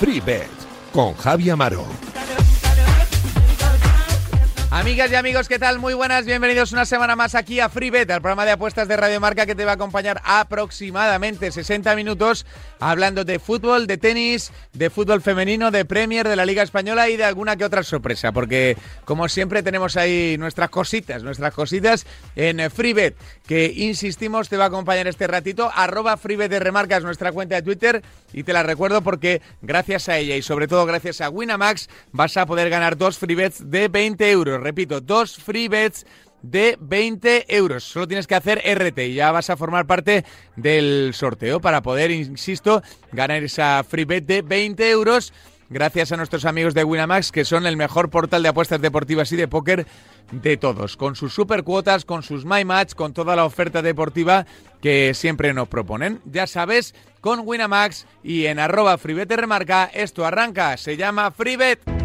Free Bet con Javi Amaro. Amigas y amigos, ¿qué tal? Muy buenas, bienvenidos una semana más aquí a FreeBet, al programa de apuestas de Radio Marca que te va a acompañar aproximadamente 60 minutos hablando de fútbol, de tenis, de fútbol femenino, de Premier, de la Liga Española y de alguna que otra sorpresa, porque como siempre tenemos ahí nuestras cositas, nuestras cositas en FreeBet, que insistimos te va a acompañar este ratito, arroba FreeBet de Remarca es nuestra cuenta de Twitter y te la recuerdo porque gracias a ella y sobre todo gracias a Winamax vas a poder ganar dos FreeBets de 20 euros repito, dos free bets de 20 euros. Solo tienes que hacer RT y ya vas a formar parte del sorteo para poder, insisto, ganar esa free bet de 20 euros gracias a nuestros amigos de Winamax, que son el mejor portal de apuestas deportivas y de póker de todos, con sus super cuotas, con sus My Match, con toda la oferta deportiva que siempre nos proponen. Ya sabes, con Winamax y en arroba FreeBet remarca, esto arranca, se llama FreeBet.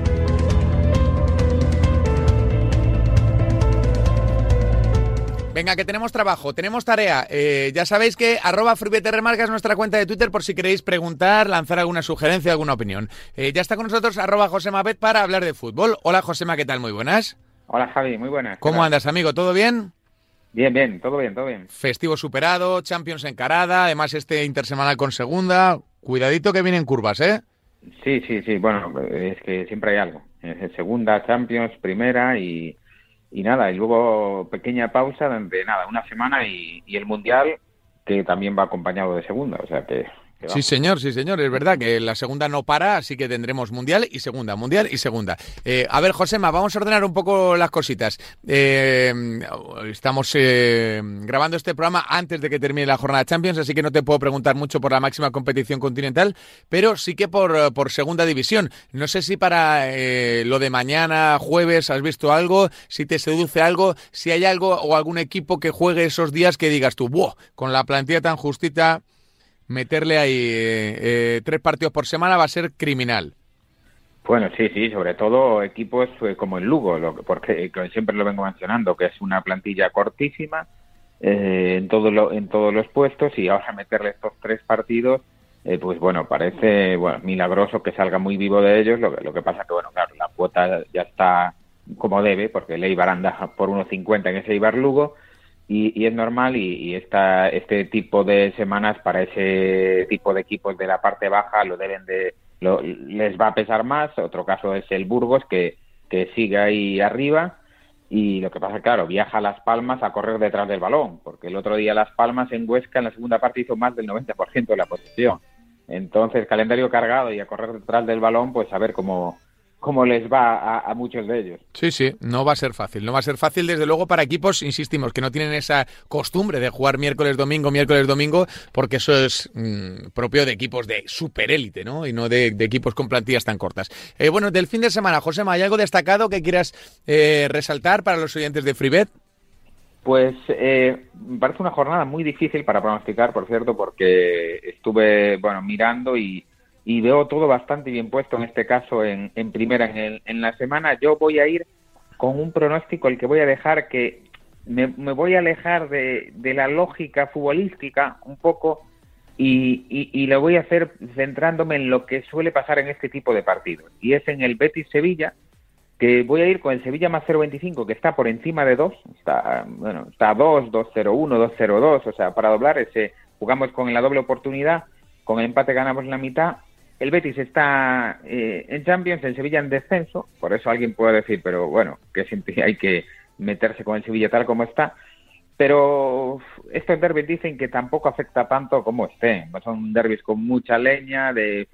Venga, que tenemos trabajo, tenemos tarea. Eh, ya sabéis que arroba Remarca es nuestra cuenta de Twitter por si queréis preguntar, lanzar alguna sugerencia, alguna opinión. Eh, ya está con nosotros arroba Josema Bet para hablar de fútbol. Hola Josema, ¿qué tal? Muy buenas. Hola Javi, muy buenas. ¿Cómo andas, amigo? ¿Todo bien? Bien, bien, todo bien, todo bien. Festivo superado, Champions encarada, además este intersemanal con segunda. Cuidadito que vienen curvas, ¿eh? Sí, sí, sí. Bueno, es que siempre hay algo. Segunda, Champions, primera y y nada, y luego pequeña pausa de nada, una semana y, y el Mundial que también va acompañado de segunda, o sea que Sí, señor, sí, señor. Es verdad que la segunda no para, así que tendremos mundial y segunda, mundial y segunda. Eh, a ver, Josema, vamos a ordenar un poco las cositas. Eh, estamos eh, grabando este programa antes de que termine la jornada Champions, así que no te puedo preguntar mucho por la máxima competición continental, pero sí que por, por segunda división. No sé si para lo de mañana, jueves, has visto algo, si te seduce algo, si hay algo o algún equipo que juegue esos días que digas tú, ¡buah! Con la plantilla tan justita meterle ahí eh, eh, tres partidos por semana va a ser criminal. Bueno, sí, sí, sobre todo equipos eh, como el Lugo, porque siempre lo vengo mencionando, que es una plantilla cortísima en, todo en todos los puestos y ahora meterle estos tres partidos, pues bueno, parece bueno, milagroso que salga muy vivo de ellos, lo, lo que pasa que, bueno, claro, la cuota ya está como debe, porque el Eibar anda por 1.50 en ese Eibar Lugo, y, es normal y, esta, este tipo de semanas para ese tipo de equipos de la parte baja lo deben de les va a pesar más. Otro caso es el Burgos que, que sigue ahí arriba. Y lo que pasa claro viaja a Las Palmas a correr detrás del balón porque el otro día Las Palmas en Huesca en la segunda parte hizo más del 90% de la posición. Entonces calendario cargado y a correr detrás del balón pues a ver cómo como les va a, muchos de ellos. Sí, sí, no va a ser fácil. No va a ser fácil, desde luego, para equipos, insistimos, que no tienen esa costumbre de jugar miércoles, domingo, miércoles, domingo, porque eso es mm, propio de equipos de superélite, ¿no? Y no de, equipos con plantillas tan cortas. Eh, bueno, del fin de semana, José, ¿hay algo destacado que quieras eh, resaltar para los oyentes de FreeBet? Pues eh, me parece una jornada muy difícil para pronosticar, por cierto, porque estuve, bueno, mirando y y veo todo bastante bien puesto en este caso en, en primera en, en, la semana. Yo voy a ir con un pronóstico el que voy a dejar que me, me voy a alejar de, la lógica futbolística un poco y, lo voy a hacer centrándome en lo que suele pasar en este tipo de partidos y es en el Betis Sevilla que voy a ir con el Sevilla más 0.25 que está por encima de 2 está bueno está 2 2.01 2.02 o sea para doblar ese jugamos con la doble oportunidad con el empate ganamos la mitad el Betis está eh, en Champions, el Sevilla en descenso, por eso alguien puede decir, pero bueno, que siempre hay que meterse con el Sevilla tal como está. Pero estos derbis dicen que tampoco afecta tanto como estén. Son derbis con mucha leña, de,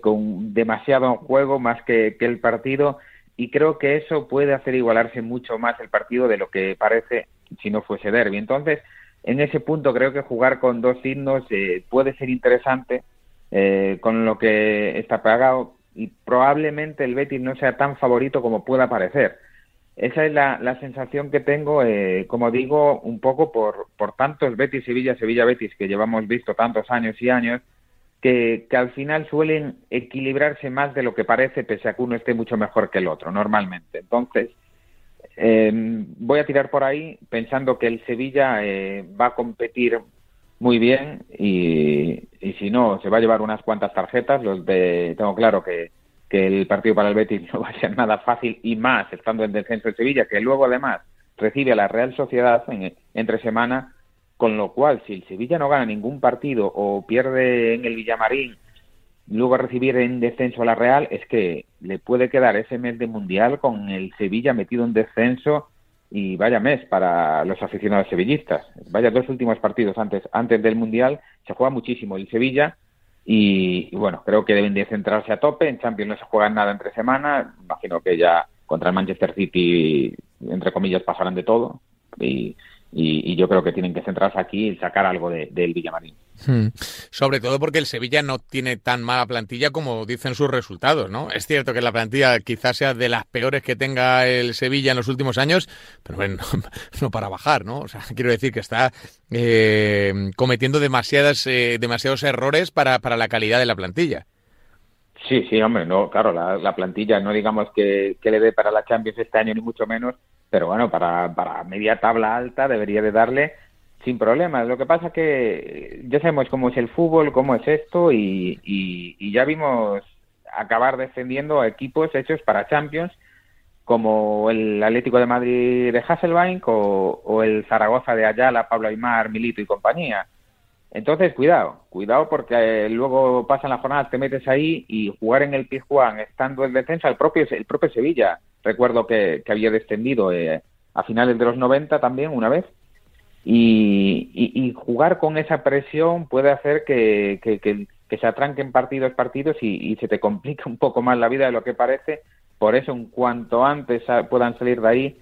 con demasiado juego más que, que el partido, y creo que eso puede hacer igualarse mucho más el partido de lo que parece si no fuese derby. Entonces, en ese punto creo que jugar con dos signos eh, puede ser interesante eh, con lo que está pagado y probablemente el Betis no sea tan favorito como pueda parecer. Esa es la, sensación que tengo, eh, como digo, un poco por, por tantos Betis, Sevilla, Sevilla, Betis que llevamos visto tantos años y años que, que, al final suelen equilibrarse más de lo que parece, pese a que uno esté mucho mejor que el otro, normalmente. Entonces, eh, voy a tirar por ahí pensando que el Sevilla eh, va a competir muy bien y, y, si no, se va a llevar unas cuantas tarjetas. Los de, tengo claro que, que el partido para el Betis no va a ser nada fácil y más estando en descenso de Sevilla, que luego además recibe a la Real Sociedad en, entre semana, con lo cual si el Sevilla no gana ningún partido o pierde en el Villamarín luego recibir en descenso a la Real, es que le puede quedar ese mes de Mundial con el Sevilla metido en descenso y vaya mes para los aficionados sevillistas. Vaya dos últimos partidos antes, antes del Mundial, se juega muchísimo el Sevilla y, bueno, creo que deben de centrarse a tope. En Champions no se juega nada entre semanas. Imagino que ya contra el Manchester City, entre comillas, pasarán de todo. Y, y, yo creo que tienen que centrarse aquí y sacar algo del de, Villamarín. Hmm. Sobre todo porque el Sevilla no tiene tan mala plantilla como dicen sus resultados, ¿no? Es cierto que la plantilla quizás sea de las peores que tenga el Sevilla en los últimos años, pero bueno, no, no para bajar, ¿no? O sea, quiero decir que está eh, cometiendo demasiadas, eh, demasiados errores para, para la calidad de la plantilla. Sí, sí, hombre, no, claro, la, la plantilla no digamos que, que le dé para la Champions este año ni mucho menos, pero bueno, para, para media tabla alta debería de darle sin problemas. Lo que pasa que ya sabemos cómo es el fútbol, cómo es esto y, ya vimos acabar defendiendo equipos hechos para Champions como el Atlético de Madrid de Hasselbank o, o el Zaragoza de Ayala, Pablo Aymar, Milito y compañía. Entonces, cuidado, cuidado porque eh, luego pasan las jornadas, te metes ahí y jugar en el Pizjuán estando en defensa, el propio, el propio Sevilla recuerdo que, que había descendido eh, a finales de los 90 también una vez. Y, y, y jugar con esa presión puede hacer que, que, que, que se atranquen partidos partidos y, y, se te complica un poco más la vida de lo que parece. Por eso, en cuanto antes puedan salir de ahí,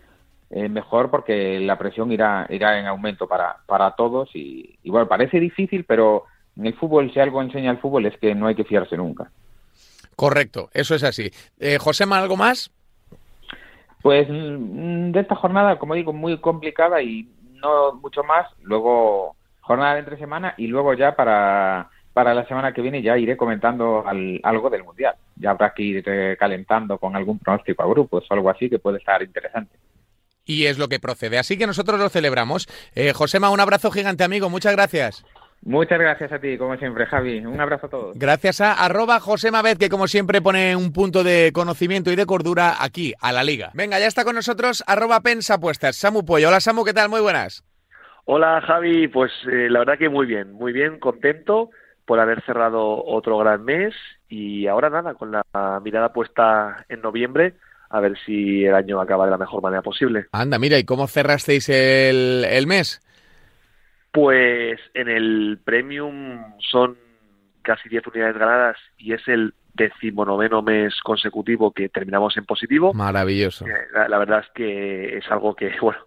eh, mejor porque la presión irá, irá en aumento para, para todos. Y, y bueno, parece difícil, pero en el fútbol, si algo enseña el fútbol, es que no hay que fiarse nunca. Correcto, eso es así. Eh, Josema, ¿algo más? Pues de esta jornada, como digo, muy complicada y no mucho más. Luego jornada de entre semana y luego ya para, para la semana que viene ya iré comentando al, algo del Mundial. Ya habrá que ir calentando con algún pronóstico a grupos o algo así que puede estar interesante. Y es lo que procede. Así que nosotros lo celebramos. Eh, Josema, un abrazo gigante, amigo. Muchas gracias. Muchas gracias a ti, como siempre, Javi. Un abrazo a todos. Gracias a arroba José Mavez, que como siempre pone un punto de conocimiento y de cordura aquí, a la liga. Venga, ya está con nosotros arroba pensapuestas. Samu Pollo. Hola, Samu, ¿qué tal? Muy buenas. Hola, Javi. Pues eh, la verdad que muy bien, muy bien, contento por haber cerrado otro gran mes y ahora nada, con la mirada puesta en noviembre, a ver si el año acaba de la mejor manera posible. Anda, mira, ¿y cómo cerrasteis el, el mes? Pues en el Premium son casi 10 unidades ganadas y es el decimonoveno mes consecutivo que terminamos en positivo. Maravilloso. La, la, verdad es que es algo que, bueno,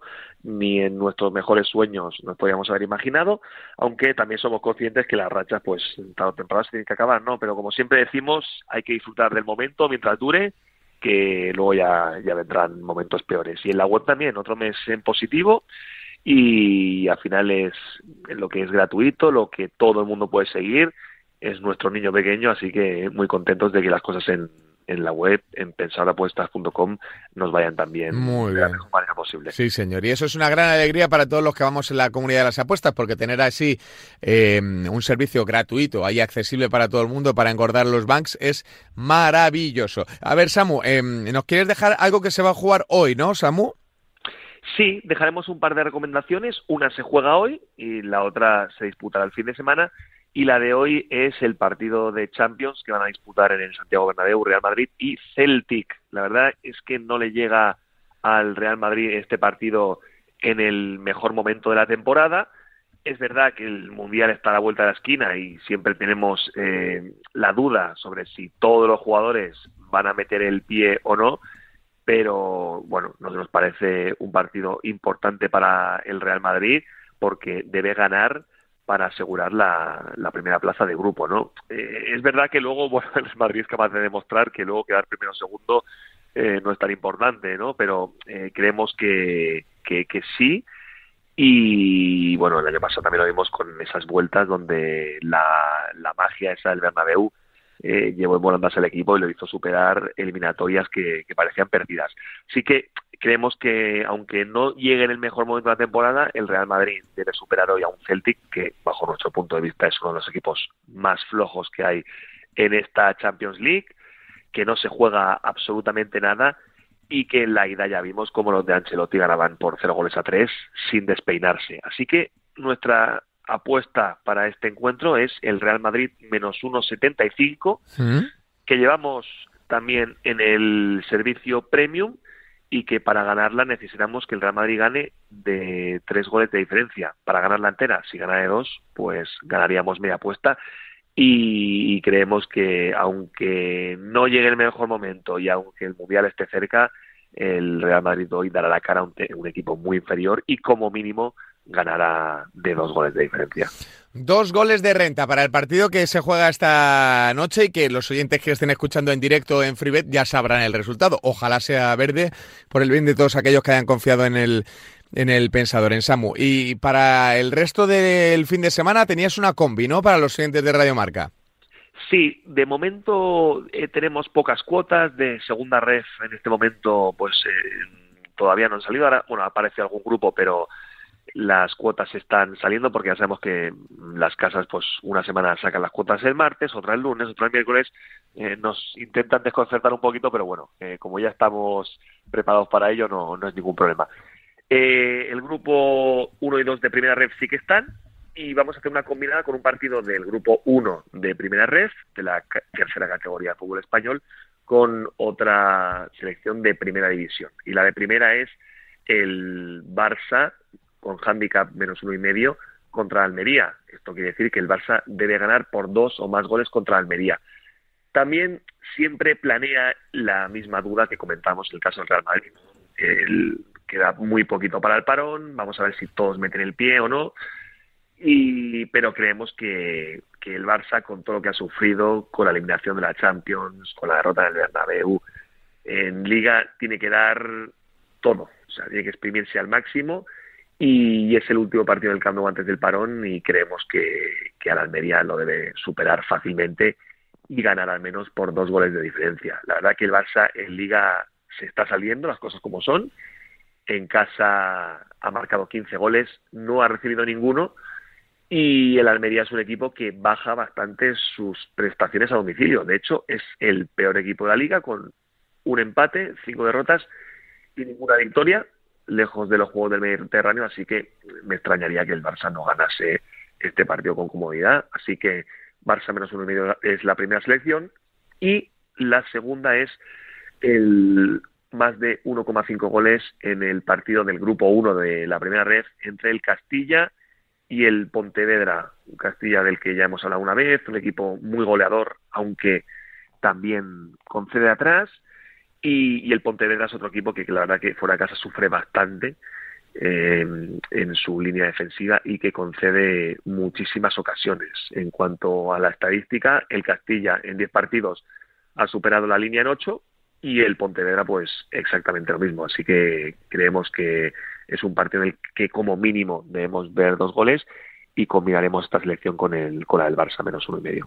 ni en nuestros mejores sueños nos podíamos haber imaginado, aunque también somos conscientes que las rachas, pues, tarde o temprano se tienen que acabar, ¿no? Pero como siempre decimos, hay que disfrutar del momento mientras dure, que luego ya, ya vendrán momentos peores. Y en la web también, otro mes en positivo, y al final es lo que es gratuito, lo que todo el mundo puede seguir, es nuestro niño pequeño, así que muy contentos de que las cosas en, en la web, en pensarapuestas.com, nos vayan también Muy de la mejor manera posible. Sí, señor. Y eso es una gran alegría para todos los que vamos en la comunidad de las apuestas, porque tener así eh, un servicio gratuito, ahí accesible para todo el mundo, para engordar los banks, es maravilloso. A ver, Samu, eh, ¿nos quieres dejar algo que se va a jugar hoy, no, Samu? Sí, dejaremos un par de recomendaciones. Una se juega hoy y la otra se disputará el fin de semana. Y la de hoy es el partido de Champions que van a disputar en el Santiago Bernabéu, Real Madrid y Celtic. La verdad es que no le llega al Real Madrid este partido en el mejor momento de la temporada. Es verdad que el Mundial está a la vuelta de la esquina y siempre tenemos eh, la duda sobre si todos los jugadores van a meter el pie o no pero bueno, nos, parece un partido importante para el Real Madrid porque debe ganar para asegurar la, la primera plaza de grupo, ¿no? Eh, es verdad que luego, bueno, el Madrid es capaz de demostrar que luego quedar primero o segundo eh, no es tan importante, ¿no? Pero eh, creemos que, que, que sí Y bueno, el año pasado también lo vimos con esas vueltas donde la, la magia esa del Bernabéu eh, llevó en volandas al equipo y lo hizo superar eliminatorias que, parecían perdidas. Así que creemos que aunque no llegue en el mejor momento de la temporada, el Real Madrid debe superar hoy a un Celtic que bajo nuestro punto de vista es uno de los equipos más flojos que hay en esta Champions League, que no se juega absolutamente nada y que en la ida ya vimos como los de Ancelotti ganaban por cero goles a tres sin despeinarse. Así que nuestra apuesta para este encuentro es el Real Madrid menos 1,75, ¿Mm? que llevamos también en el servicio premium y que para ganarla necesitamos que el Real Madrid gane de tres goles de diferencia. Para ganarla entera, si gana de dos, pues ganaríamos media apuesta y, creemos que aunque no llegue el mejor momento y aunque el Mundial esté cerca, el Real Madrid hoy dará la cara a un equipo muy inferior y como mínimo ganará de dos goles de diferencia. Dos goles de renta para el partido que se juega esta noche y que los oyentes que estén escuchando en directo en Freebet ya sabrán el resultado. Ojalá sea verde por el bien de todos aquellos que hayan confiado en el, en el pensador, en Samu. Y para el resto del fin de semana tenías una combi, ¿no? Para los oyentes de Radio Marca. Sí, de momento eh, tenemos pocas cuotas de segunda ref. En este momento, pues eh, todavía no han salido. Ahora, bueno, aparece algún grupo, pero las cuotas están saliendo porque ya sabemos que las casas pues una semana sacan las cuotas el martes, otra el lunes, otra el miércoles, eh, nos intentan desconcertar un poquito, pero bueno, eh, como ya estamos preparados para ello no, no es ningún problema. Eh, el grupo 1 y 2 de primera red sí que están y vamos a hacer una combinada con un partido del grupo 1 de primera red, de la tercera categoría de fútbol español, con otra selección de primera división. Y la de primera es el Barça con handicap menos uno y medio contra Almería. Esto quiere decir que el Barça debe ganar por dos o más goles contra Almería. También siempre planea la misma duda que comentamos en el caso del Real Madrid. queda muy poquito para el parón, vamos a ver si todos meten el pie o no. Y, pero creemos que, que el Barça, con todo lo que ha sufrido, con la eliminación de la Champions, con la derrota del Bernabéu, en Liga tiene que dar todo. O sea, tiene que exprimirse al máximo y es el último partido del Camp antes del parón y creemos que, que la Almería lo debe superar fácilmente y ganar al menos por dos goles de diferencia. La verdad que el Barça en Liga se está saliendo, las cosas como son. En casa ha marcado 15 goles, no ha recibido ninguno y el Almería es un equipo que baja bastante sus prestaciones a domicilio. De hecho, es el peor equipo de la liga con un empate, cinco derrotas y ninguna victoria lejos de los Juegos del Mediterráneo, así que me extrañaría que el Barça no ganase este partido con comodidad. Así que Barça menos uno y medio es la primera selección y la segunda es el más de 1,5 goles en el partido del grupo 1 de la primera red entre el Castilla y el Pontevedra, Castilla del que ya hemos hablado una vez, un equipo muy goleador, aunque también concede atrás y, el Pontevedra es otro equipo que, la verdad que fuera de casa sufre bastante eh, en su línea defensiva y que concede muchísimas ocasiones. En cuanto a la estadística, el Castilla en 10 partidos ha superado la línea en 8 y el Pontevedra pues exactamente lo mismo. Así que creemos que es un partido en el que como mínimo debemos ver dos goles y combinaremos esta selección con el con la del Barça menos uno y medio.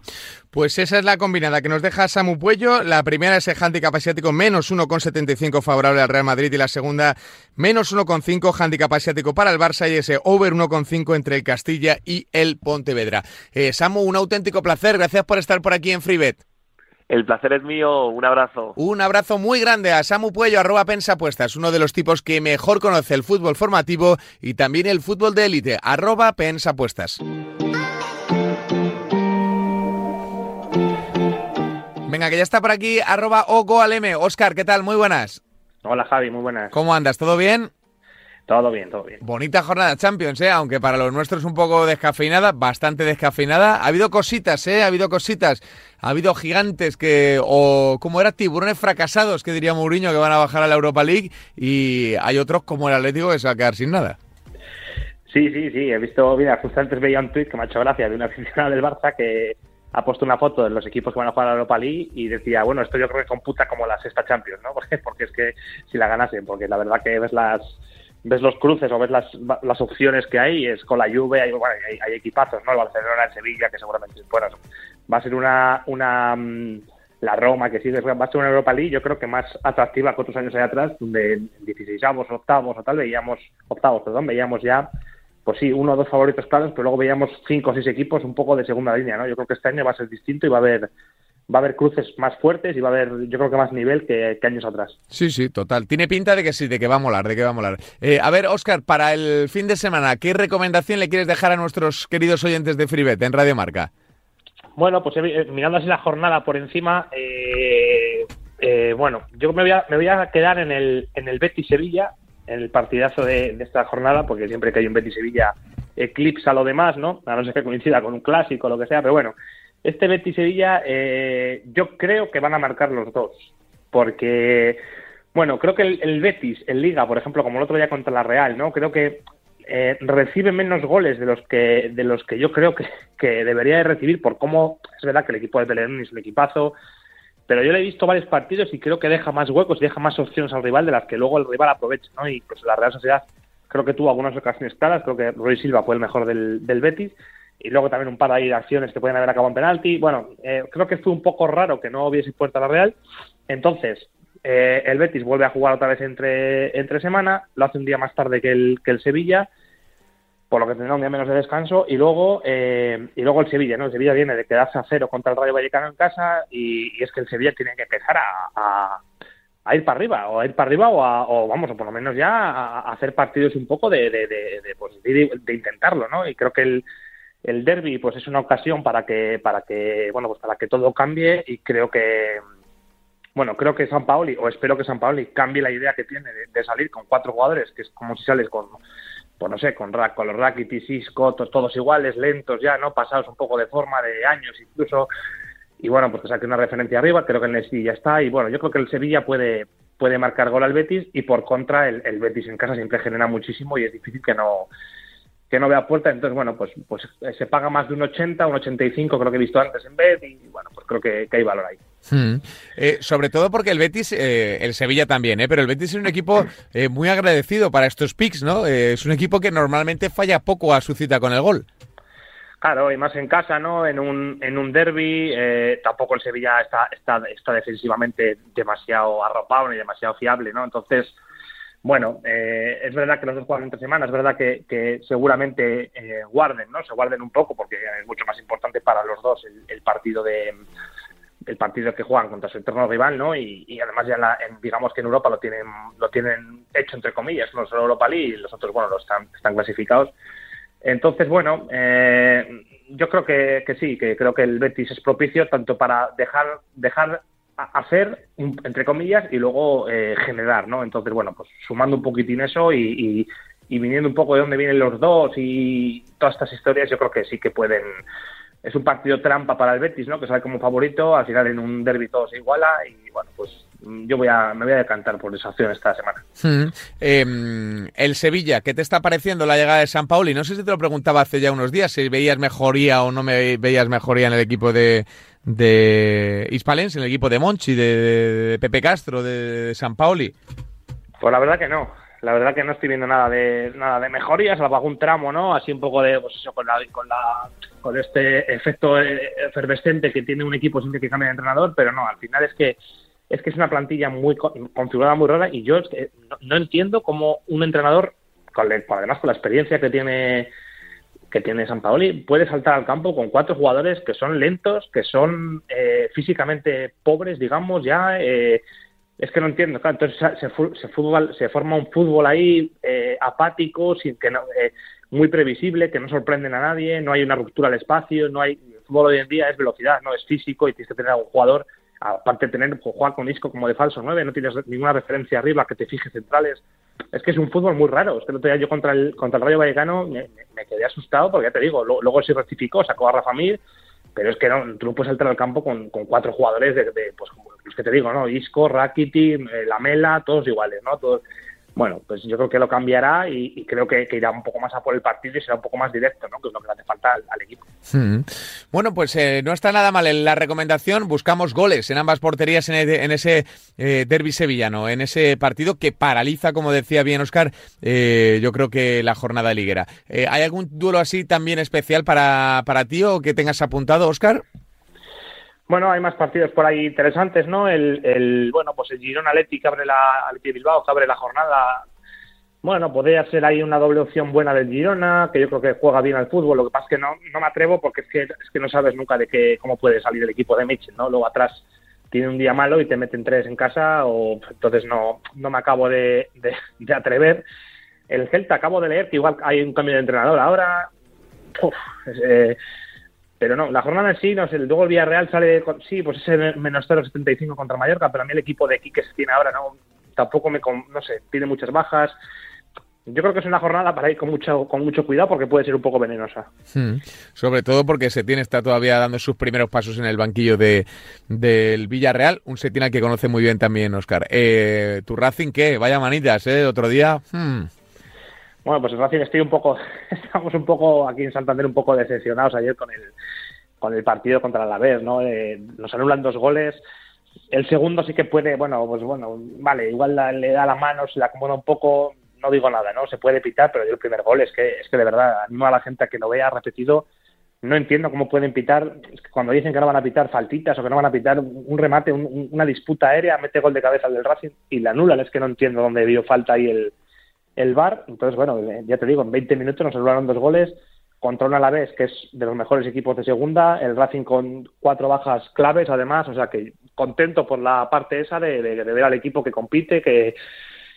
Pues esa es la combinada que nos deja Samu Puello. La primera es el handicap asiático menos 1,75 favorable al Real Madrid y la segunda menos 1,5 handicap asiático para el Barça y ese over 1,5 entre el Castilla y el Pontevedra. Eh, Samu, un auténtico placer. Gracias por estar por aquí en FreeBet. El placer es mío, un abrazo. Un abrazo muy grande a Samu Puello, arroba pensapuestas, uno de los tipos que mejor conoce el fútbol formativo y también el fútbol de élite, arroba pensapuestas. Venga, que ya está por aquí, arroba ogoalm. Oscar, ¿qué tal? Muy buenas. Hola Javi, muy buenas. ¿Cómo andas? ¿Todo bien? Todo bien, todo bien. Bonita jornada Champions, ¿eh? aunque para los nuestros un poco descafeinada, bastante descafeinada. Ha habido cositas, ¿eh? Ha habido cositas. Ha habido gigantes que, o como era, tiburones fracasados, que diría Mourinho, que van a bajar a la Europa League. Y hay otros como el Atlético que se va a quedar sin nada. Sí, sí, sí. He visto, mira, justo antes veía un tweet que me ha hecho gracia de una aficionada del Barça que ha puesto una foto de los equipos que van a jugar a la Europa League y decía, bueno, esto yo creo que computa como la sexta Champions, ¿no? Porque, porque es que si la ganasen, porque la verdad que ves las ves los cruces o ves las, las opciones que hay, es con la Juve, hay, hay, equipazos, ¿no? El Barcelona, el Sevilla, que seguramente bueno, va a ser una, una mm, la Roma, que sí, va a ser una Europa League, yo creo que más atractiva que otros años allá atrás, donde en 16 octavos o tal, veíamos, octavos, perdón, veíamos ya, pues sí, uno o dos favoritos claros, pero luego veíamos cinco o seis equipos un poco de segunda línea, ¿no? Yo creo que este año va a ser distinto y va a haber va a haber cruces más fuertes y va a haber, yo creo que más nivel que, años atrás. Sí, sí, total. Tiene pinta de que sí, de que va a molar, de que va a molar. Eh, a ver, Oscar, para el fin de semana, ¿qué recomendación le quieres dejar a nuestros queridos oyentes de FreeBet en Radio Marca? Bueno, pues eh, mirando así la jornada por encima, eh, bueno, yo me voy, a, me voy a quedar en el, en el Betis Sevilla, en el partidazo de, esta jornada, porque siempre que hay un Betis Sevilla eclipsa lo demás, ¿no? A no ser que coincida con un clásico o lo que sea, pero bueno, este Betis Sevilla, eh, yo creo que van a marcar los dos, porque, bueno, creo que el, Betis en Liga, por ejemplo, como el otro día contra la Real, ¿no? Creo que eh, recibe menos goles de los que de los que yo creo que, debería de recibir por cómo es verdad que el equipo de Pellegrini es un equipazo, pero yo le he visto varios partidos y creo que deja más huecos y deja más opciones al rival de las que luego el rival aprovecha, ¿no? Y pues la Real Sociedad creo que tuvo algunas ocasiones claras, creo que Roy Silva fue el mejor del, del Betis y luego también un par de acciones que pueden haber acabado en penalti. Bueno, eh, creo que fue un poco raro que no hubiese puerta a la Real. Entonces, eh, el Betis vuelve a jugar otra vez entre, entre semana, lo hace un día más tarde que el, que el Sevilla, por lo que tendrá un día menos de descanso, y luego, eh, y luego el Sevilla, ¿no? El Sevilla viene de quedarse a cero contra el Rayo Vallecano en casa, y, es que el Sevilla tiene que empezar a, a, ir para arriba, o a ir para arriba, o, o vamos, o por lo menos ya a, hacer partidos un poco de, de, de, de, pues, intentarlo, ¿no? Y creo que el el derby pues es una ocasión para que para que bueno pues para que todo cambie y creo que bueno creo que San Paoli o espero que San Paoli cambie la idea que tiene de, salir con cuatro jugadores que es como si sales con pues no sé con con los Rakitic, Isco todos iguales lentos ya no pasados un poco de forma de años incluso. Y bueno pues que saque una referencia arriba creo que el ya está. Y bueno yo creo que el Sevilla puede puede marcar gol al Betis y por contra el, el Betis en casa siempre genera muchísimo y es difícil que no que no vea puerta, entonces bueno, pues pues eh, se paga más de un 80, un 85 creo que he visto antes en Bet y bueno, pues creo que, hay valor ahí. Hmm. Eh, sobre todo porque el Betis, eh, el Sevilla también, ¿eh? pero el Betis es un equipo muy agradecido para estos picks, ¿no? es un equipo que normalmente falla poco a su cita con el gol. Claro, y más en casa, ¿no? En un, en un derby, tampoco el Sevilla está, está, está defensivamente demasiado arropado ni demasiado fiable, ¿no? Entonces, bueno, eh, es verdad que los dos juegan entre semanas, es verdad que, seguramente eh, guarden, ¿no? Se guarden un poco porque es mucho más importante para los dos el, partido de el partido que juegan contra su eterno rival, ¿no? Y, además ya digamos que en Europa lo tienen lo tienen hecho entre comillas, no solo Europa League y los otros bueno, los están están clasificados. Entonces, bueno, eh, yo creo que, que sí, que creo que el Betis es propicio tanto para dejar dejar hacer, entre comillas, y luego eh, generar, ¿no? Entonces, bueno, pues sumando un poquitín eso y, y, viniendo un poco de dónde vienen los dos y todas estas historias, yo creo que sí que pueden... Es un partido trampa para el Betis, ¿no? Que sale como favorito, al final en un derby todo se iguala y, bueno, pues yo voy a, me voy a decantar por esa opción esta semana. Hmm. Em, el Sevilla, ¿qué te está pareciendo la llegada de San Pauli? No sé si te lo preguntaba hace ya unos días, si veías mejoría o no me veías mejoría en el equipo de, de Hispalense, en el equipo de Monchi, de, Pepe Castro, de, San Paoli? Pues la verdad que no. La verdad que no estoy viendo nada de nada de mejorías, salvo algún tramo, ¿no? Así un poco de, pues eso, con, la, con, la, con este efecto efervescente que tiene un equipo sin que cambie de entrenador, pero no, al final es que es que es una plantilla muy configurada muy rara y yo no, entiendo cómo un entrenador, además con la experiencia que tiene que tiene San Paoli, puede saltar al campo con cuatro jugadores que son lentos, que son eh, físicamente pobres, digamos, ya. Eh, es que no entiendo. entonces se, fútbol, se, forma un fútbol ahí eh, apático, sin que no, muy previsible, que no sorprenden a nadie, no hay una ruptura del espacio, no hay. El fútbol hoy en día es velocidad, no es físico y tienes que tener a un jugador, aparte de tener jugar con disco como de falso 9, no tienes ninguna referencia arriba que te fije centrales es que es un fútbol muy raro. Es que el otro día yo contra el, contra el Rayo Vallecano me, quedé asustado porque ya te digo, luego sí rectificó, sacó a Rafa Mir, pero es que no, tú no puedes entrar al campo con, cuatro jugadores de, pues como los que te digo, ¿no? Isco, Rakiti, eh, Lamela, todos iguales, ¿no? Todos bueno, pues yo creo que lo cambiará y, creo que, irá un poco más a por el partido y será un poco más directo, ¿no? Que es lo que le hace falta al, equipo. Bueno, pues eh, no está nada mal en la recomendación. Buscamos goles en ambas porterías en, ese eh, derby sevillano, en ese partido que paraliza, como decía bien Oscar, eh, yo creo que la jornada liguera. Eh, ¿Hay algún duelo así también especial para, para ti o que tengas apuntado, Oscar? Bueno, hay más partidos por ahí interesantes, ¿no? El, el bueno, pues el Girona Atleti que abre la Bilbao que abre la jornada. Bueno, podría ser ahí una doble opción buena del Girona, que yo creo que juega bien al fútbol. Lo que pasa es que no, me atrevo porque es que, es que no sabes nunca de qué, cómo puede salir el equipo de Mitchell, ¿no? Luego atrás tiene un día malo y te meten tres en casa, o entonces no, no me acabo de, de, atrever. El Celta acabo de leer que igual hay un cambio de entrenador ahora. Uf, eh, pero no, la jornada en sí, no sé, luego el Villarreal sale, con, sí, pues ese menos 0,75 contra Mallorca, pero a mí el equipo de que se tiene ahora, no, tampoco me, no sé, tiene muchas bajas. Yo creo que es una jornada para ir con mucho, con mucho cuidado porque puede ser un poco venenosa. Hmm. Sobre todo porque Setién está todavía dando sus primeros pasos en el banquillo de, del Villarreal, un Setién que conoce muy bien también Oscar. Eh, ¿Tu Racing qué? Vaya manitas, ¿eh? Otro día... Hmm. Bueno, pues el Racing estoy un poco, estamos un poco aquí en Santander un poco decepcionados ayer con el, con el partido contra el Alavés, ¿no? Eh, nos anulan dos goles. El segundo sí que puede, bueno, pues bueno, vale, igual le da la mano, se la acomoda un poco, no digo nada, ¿no? Se puede pitar, pero yo el primer gol es que, es que de verdad animo a la gente a que lo vea repetido. No entiendo cómo pueden pitar, cuando dicen que no van a pitar faltitas o que no van a pitar un, remate, una disputa aérea, mete gol de cabeza al del Racing y la anulan. Es que no entiendo dónde vio falta ahí el, el VAR. Entonces, bueno, ya te digo, en 20 minutos nos anularon dos goles contra un Alavés que es de los mejores equipos de segunda, el Racing con cuatro bajas claves además, o sea que contento por la parte esa de, ver al equipo que compite, que,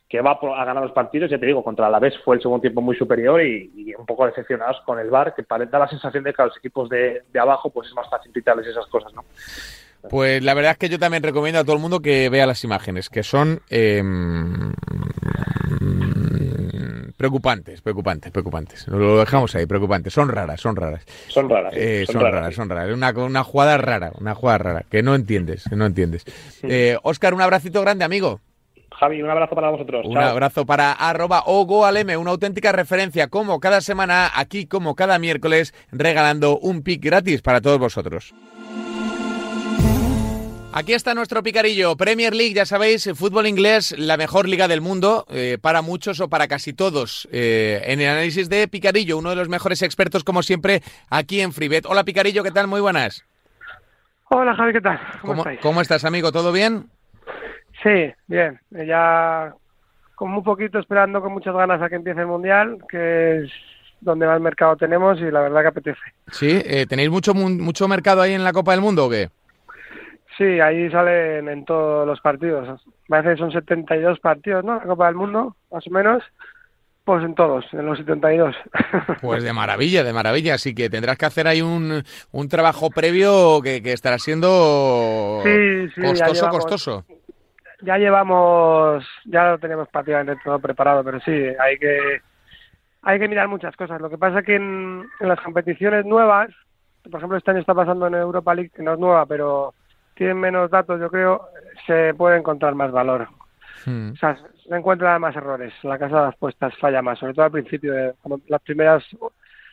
que va a ganar los partidos, ya te digo, contra el Alavés fue el segundo tiempo muy superior y, un poco decepcionados con el VAR, que da la sensación de que a los equipos de, abajo pues es más fácil pitarles esas cosas, ¿no? Pues la verdad es que yo también recomiendo a todo el mundo que vea las imágenes, que son em, Preocupantes, preocupantes, preocupantes. Lo dejamos ahí, preocupantes. Son raras, son raras. Son raras. Eh, son, raras, son raras. Una, una jugada rara, una jugada rara, que no entiendes, que no entiendes. Eh, Oscar, un abracito grande, amigo. Javi, un abrazo para vosotros. Un abrazo para arroba ogoalm, una auténtica referencia, como cada semana, aquí como cada miércoles, regalando un pick gratis para todos vosotros. Aquí está nuestro picarillo. Premier League, ya sabéis, fútbol inglés, la mejor liga del mundo, eh, para muchos o para casi todos. Eh, en el análisis de Picarillo, uno de los mejores expertos, como siempre, aquí en Freebet. Hola Picarillo, ¿qué tal? Muy buenas. Hola Javi, ¿qué tal? ¿Cómo, ¿Cómo, estás, amigo? ¿Todo bien? Sí, bien. Ya con muy poquito esperando, con muchas ganas a que empiece el Mundial, que es donde más mercado tenemos y la verdad que apetece. Sí, eh, ¿tenéis mucho, mucho mercado ahí en la Copa del Mundo o qué? Sí, ahí salen en todos los partidos. Parece que son 72 partidos, ¿no? La Copa del Mundo, más o menos. Pues en todos, en los 72. Pues de maravilla, de maravilla. Así que tendrás que hacer ahí un, un trabajo previo que, que estará siendo costoso, costoso. Ya llevamos, ya lo tenemos prácticamente todo preparado, pero sí, hay que hay que mirar muchas cosas. Lo que pasa es que en, en las competiciones nuevas, por ejemplo, este año está pasando en Europa League, que no es nueva, pero tienen menos datos, yo creo, se puede encontrar más valor. Hmm. O sea, se encuentran más errores. La casa de las puestas falla más, sobre todo al principio. De, las primeras,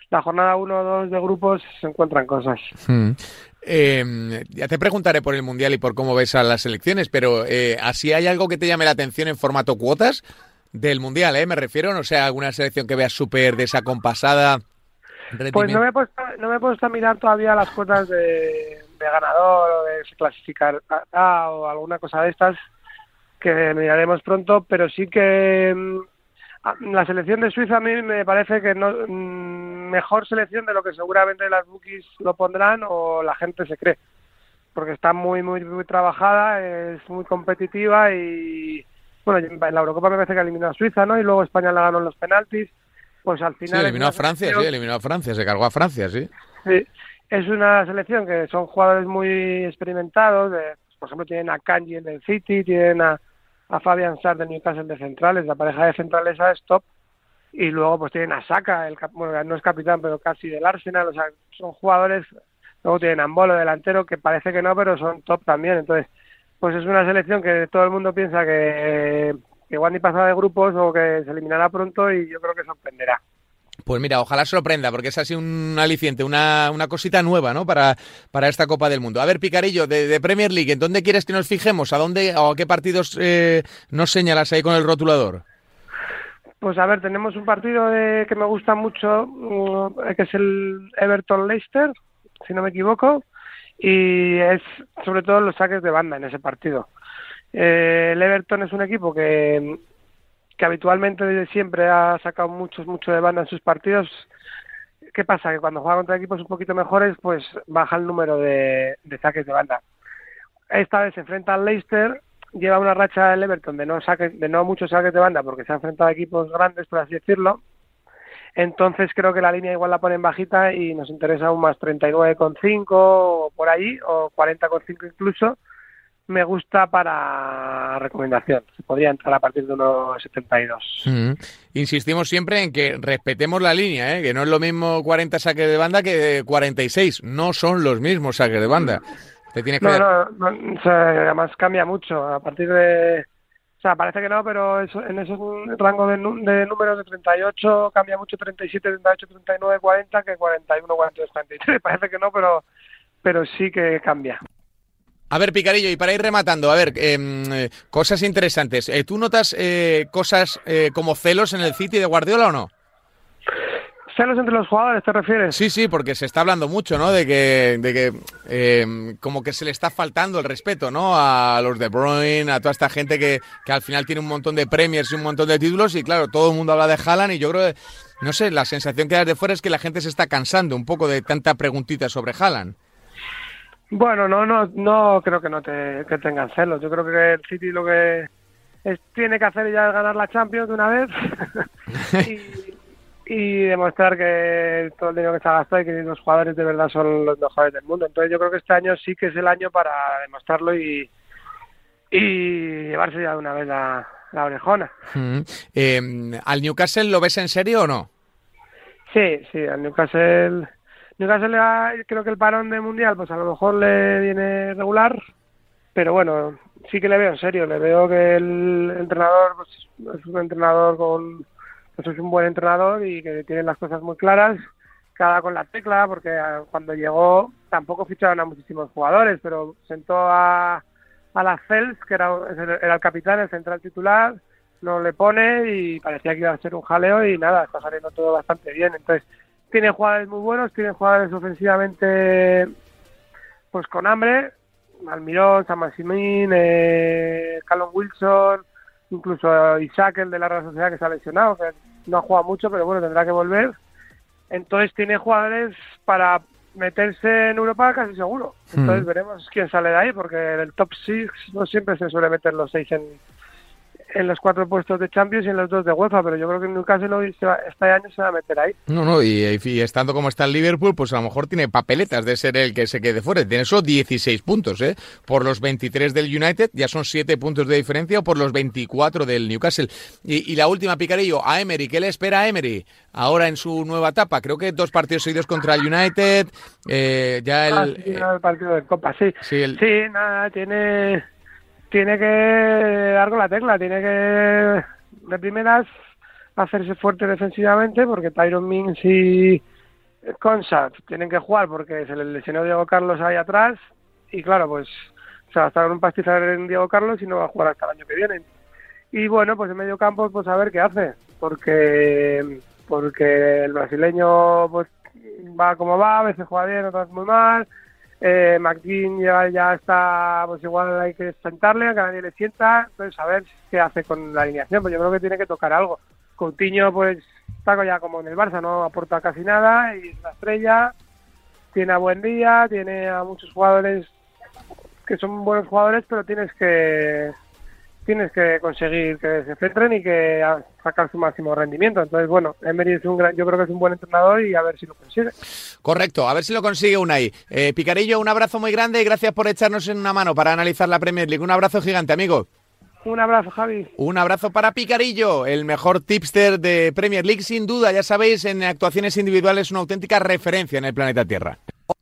la jornada 1 o 2 de grupos se encuentran cosas. Hmm. Eh, ya te preguntaré por el Mundial y por cómo ves a las elecciones, pero eh, ¿así hay algo que te llame la atención en formato cuotas del Mundial? Eh? Me refiero, no sé, alguna selección que veas súper desacompasada. Pues no me, he puesto, no me he puesto a mirar todavía las cuotas de, de ganador o de clasificar a, o alguna cosa de estas que miraremos pronto, pero sí que mm, la selección de Suiza a mí me parece que no mm, mejor selección de lo que seguramente las bookies lo pondrán o la gente se cree, porque está muy muy muy trabajada, es muy competitiva y bueno, en la Eurocopa me parece que eliminó a Suiza, ¿no? Y luego España la ganó en los penaltis. Pues al final. Sí, eliminó a Francia, sí, eliminó a Francia, se cargó a Francia, sí. Sí, es una selección que son jugadores muy experimentados, por ejemplo tienen a Kanji en el City, tienen a, Fabian Sar de Newcastle de centrales, la pareja de centrales es top, y luego pues tienen a Saka, el, bueno, no es capitán pero casi del Arsenal, o sea, son jugadores, luego tienen a Ambolo delantero que parece que no, pero son top también, entonces pues es una selección que todo el mundo piensa que que igual ni pasará de grupos o que se eliminará pronto y yo creo que sorprenderá. Pues mira, ojalá sorprenda, porque es así un aliciente, una, una cosita nueva, ¿no? Para, para esta Copa del Mundo. A ver, Picarillo, de, Premier League, ¿en dónde quieres que nos fijemos? ¿A dónde o a qué partidos eh, nos señalas ahí con el rotulador? Pues a ver, tenemos un partido de, que me gusta mucho, mm, que es el Everton-Leicester, si no me equivoco, y es sobre todo los saques de banda en ese partido. Eh, el Everton es un equipo que, que habitualmente desde siempre ha sacado muchos, mucho de banda en sus partidos. ¿Qué pasa? Que cuando juega contra equipos un poquito mejores, pues baja el número de, de saques de banda. Esta vez se enfrenta al Leicester, lleva una racha el Everton de no, saques, de no muchos saques de banda porque se ha enfrentado a equipos grandes, por así decirlo. Entonces creo que la línea igual la ponen bajita y nos interesa un más 39,5 o por ahí, o 40,5 incluso me gusta para recomendación. Se podría entrar a partir de unos 72. Mm. Insistimos siempre en que respetemos la línea, ¿eh? que no es lo mismo 40 saques de banda que 46. No son los mismos saques de banda. Te tienes que no, no, además cambia mucho. A partir de. O sea, parece que no, pero eso, en ese rango de, de, números de 38 cambia mucho 37, 38, 39, 40 que 41, 42, 43. Parece que no, pero, pero sí que cambia. A ver, Picarillo, y para ir rematando, a ver, em, eh, cosas interesantes. Eh, ¿Tú notas eh, cosas como celos en el City de Guardiola o no? ¿Celos entre los jugadores te refieres? Sí, sí, porque se está hablando mucho, ¿no? De que, de que em, como que se le está faltando el respeto, ¿no? A los De Bruyne, a toda esta gente que, que al final tiene un montón de premiers y un montón de títulos y claro, todo el mundo habla de Haaland y yo creo, no sé, la sensación que da de fuera es que la gente se está cansando un poco de tanta preguntita sobre Haaland. Bueno, no, no, no creo que no te que tengan celos. Yo creo que el City lo que tiene que hacer ya es ganar la Champions de una vez y, demostrar que todo el dinero que se ha gastado y que los jugadores de verdad son los mejores del mundo. Entonces yo creo que este año sí que es el año para demostrarlo y, y llevarse ya de una vez la, orejona. Mm. Em, ¿Al Newcastle lo ves en serio o no? Sí, sí, al Newcastle Newcastle creo que el parón de mundial pues a lo mejor le viene regular, pero bueno, sí que le veo en serio, le veo que el entrenador pues, es un entrenador con pues es un buen entrenador y que tiene las cosas muy claras, cada con la tecla, porque ah, cuando llegó tampoco ficharon a muchísimos jugadores, pero sentó a, a la Fels, que era, era el capitán, el central titular, no le pone y parecía que iba a ser un jaleo y nada, está saliendo todo bastante bien. Entonces, tiene jugadores muy buenos, tiene jugadores ofensivamente pues con hambre, Almirón, San Maximín, eh, Callum Wilson, incluso Isaac, el de la Real Sociedad que se ha lesionado, que no ha jugado mucho, pero bueno, tendrá que volver. Entonces tiene jugadores para meterse en Europa casi seguro. Entonces hmm. veremos quién sale de ahí, porque el top 6 no siempre se suele meter los seis en, en los cuatro puestos de Champions y en los dos de UEFA, pero yo creo que Newcastle este año se va a meter ahí. No, no, y, estando como está el Liverpool, pues a lo mejor tiene papeletas de ser el que se quede fuera. Tiene solo 16 puntos, ¿eh? Por los 23 del United ya son 7 puntos de diferencia o por los 24 del Newcastle. Y, la última, Picarillo, a Emery. ¿Qué le espera a Emery ahora en su nueva etapa? Creo que dos partidos seguidos contra el United, eh, ya el... Ah, sí, eh, el partido de Copa, sí. Sí, sí nada, tiene tiene que dar con la tecla, tiene que de primeras hacerse fuerte defensivamente porque Tyron Mings y Consat tienen que jugar porque se les lesionó Diego Carlos ahí atrás y claro, pues se estar un pastizar en Diego Carlos y no va a jugar hasta el año que viene. Y bueno, pues en medio campo pues a ver qué hace, porque porque el brasileño pues va como va, a veces juega bien, otras muy mal, eh, McKean ya, ya está, pues igual hay que sentarle, a que nadie le sienta, entonces a ver qué hace con la alineación, pues yo creo que tiene que tocar algo. Coutinho pues está ya como en el Barça, no aporta casi nada y es la estrella, tiene a buen día, tiene a muchos jugadores que son buenos jugadores, pero tienes que tienes que conseguir que se centren y que sacar su máximo rendimiento. Entonces, bueno, Emery es un gran, yo creo que es un buen entrenador y a ver si lo consigue. Correcto, a ver si lo consigue Unai. Eh, Picarillo, un abrazo muy grande y gracias por echarnos en una mano para analizar la Premier League. Un abrazo gigante, amigo. Un abrazo, Javi. Un abrazo para Picarillo, el mejor tipster de Premier League, sin duda. Ya sabéis, en actuaciones individuales, una auténtica referencia en el planeta Tierra.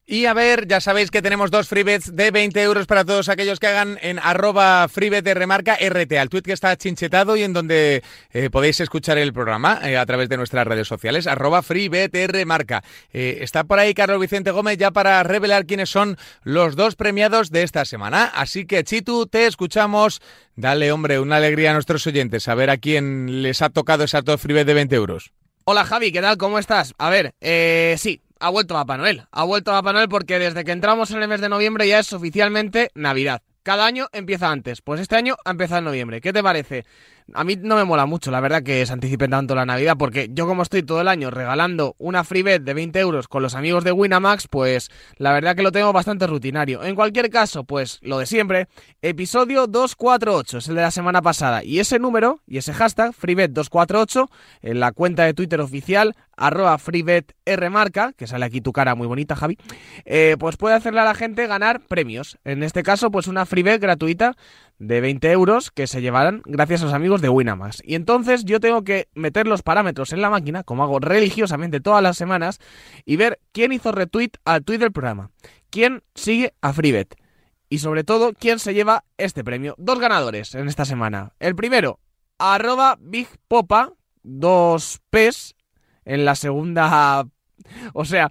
Y a ver, ya sabéis que tenemos dos freebets de 20 euros para todos aquellos que hagan en arroba freebet remarca RT, al tweet que está chinchetado y en donde eh, podéis escuchar el programa eh, a través de nuestras redes sociales, arroba freebet remarca. Eh, está por ahí Carlos Vicente Gómez ya para revelar quiénes son los dos premiados de esta semana. Así que Chitu, te escuchamos. Dale, hombre, una alegría a nuestros oyentes, a ver a quién les ha tocado esas dos freebets de 20 euros. Hola Javi, ¿qué tal? ¿Cómo estás? A ver, eh, sí, ha vuelto Papá Noel. Ha vuelto Papá Noel porque desde que entramos en el mes de noviembre ya es oficialmente Navidad. Cada año empieza antes. Pues este año ha empezado en noviembre. ¿Qué te parece? A mí no me mola mucho, la verdad, que se anticipe tanto la Navidad, porque yo como estoy todo el año regalando una free bet de 20 euros con los amigos de Winamax, pues la verdad que lo tengo bastante rutinario. En cualquier caso, pues lo de siempre, episodio 248, es el de la semana pasada, y ese número, y ese hashtag, freebet248, en la cuenta de Twitter oficial, arroba freebetrmarca, que sale aquí tu cara muy bonita, Javi, eh, pues puede hacerle a la gente ganar premios. En este caso, pues una free bet gratuita de 20 euros que se llevarán gracias a los amigos de Winamax. Y entonces yo tengo que meter los parámetros en la máquina, como hago religiosamente todas las semanas, y ver quién hizo retweet al tweet del programa, quién sigue a FreeBet y sobre todo quién se lleva este premio. Dos ganadores en esta semana. El primero, arroba Big Popa, dos P's en la segunda... O sea,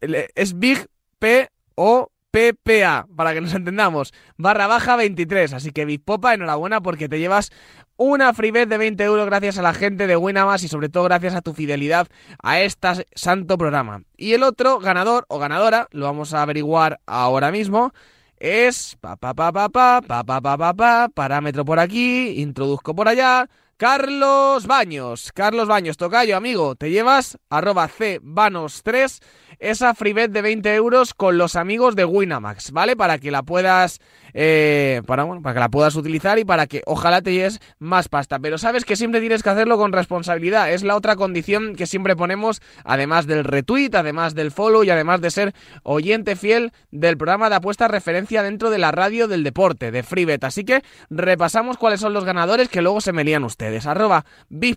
es Big P O PPA, para que nos entendamos, barra baja 23. Así que Big Popa, enhorabuena porque te llevas una freebet de 20 euros gracias a la gente de Winamax y sobre todo gracias a tu fidelidad a este santo programa. Y el otro ganador o ganadora, lo vamos a averiguar ahora mismo, es pa pa pa pa pa pa pa pa pa pa parámetro por aquí, introduzco por allá, Carlos Baños. Carlos Baños, tocayo, amigo, te llevas arroba cbanos3 esa freebet de 20 euros con los amigos de Winamax, ¿vale? Para que la puedas eh, para, para que la puedas utilizar y para que ojalá te lleves más pasta. Pero sabes que siempre tienes que hacerlo con responsabilidad. Es la otra condición que siempre ponemos, además del retweet, además del follow y además de ser oyente fiel del programa de apuesta referencia dentro de la radio del deporte, de FreeBet. Así que repasamos cuáles son los ganadores que luego se me lían ustedes. Arroba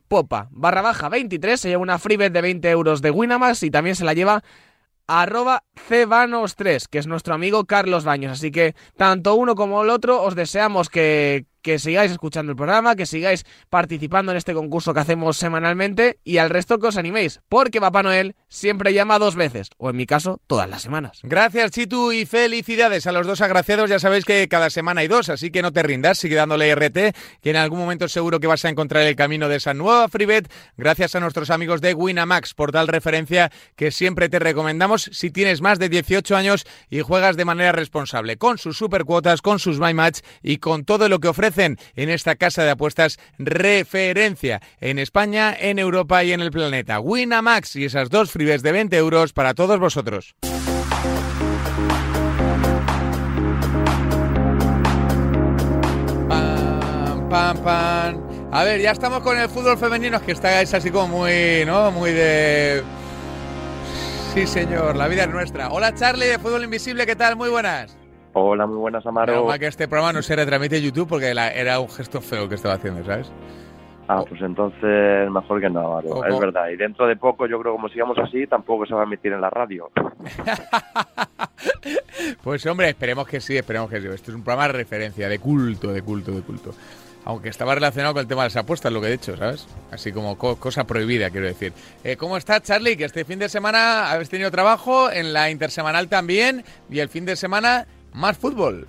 Popa barra baja 23 se lleva una FreeBet de 20 euros de Winamax y también se la lleva arroba cebanos3, que es nuestro amigo Carlos Baños. Así que tanto uno como el otro os deseamos que, que sigáis escuchando el programa, que sigáis participando en este concurso que hacemos semanalmente y al resto que os animéis, porque Papá Noel siempre llama dos veces, o en mi caso, todas las semanas. Gracias, Chitu, y felicidades a los dos agraciados. Ya sabéis que cada semana hay dos, así que no te rindas, sigue dándole RT, que en algún momento seguro que vas a encontrar el camino de esa nueva FreeBet, gracias a nuestros amigos de Winamax, por tal referencia que siempre te recomendamos si tienes más de 18 años y juegas de manera responsable, con sus supercuotas, con sus My Match y con todo lo que ofrece en esta casa de apuestas referencia en España, en Europa y en el planeta. Winamax y esas dos freebets de 20 euros para todos vosotros. Pam, pam. A ver, ya estamos con el fútbol femenino, que está es así como muy, ¿no? Muy de... Sí, señor, la vida es nuestra. Hola, Charlie, de Fútbol Invisible, ¿qué tal? Muy buenas. Hola, muy buenas, Amaro. que este programa no se retransmite en YouTube porque era un gesto feo que estaba haciendo, ¿sabes? Ah, pues entonces mejor que no, Amaro. Es verdad. Y dentro de poco, yo creo que como sigamos así, tampoco se va a emitir en la radio. pues hombre, esperemos que sí, esperemos que sí. Esto es un programa de referencia, de culto, de culto, de culto. Aunque estaba relacionado con el tema de las apuestas, lo que he dicho, ¿sabes? Así como cosa prohibida, quiero decir. Eh, ¿Cómo está, Charlie? Que este fin de semana habéis tenido trabajo, en la intersemanal también, y el fin de semana más fútbol.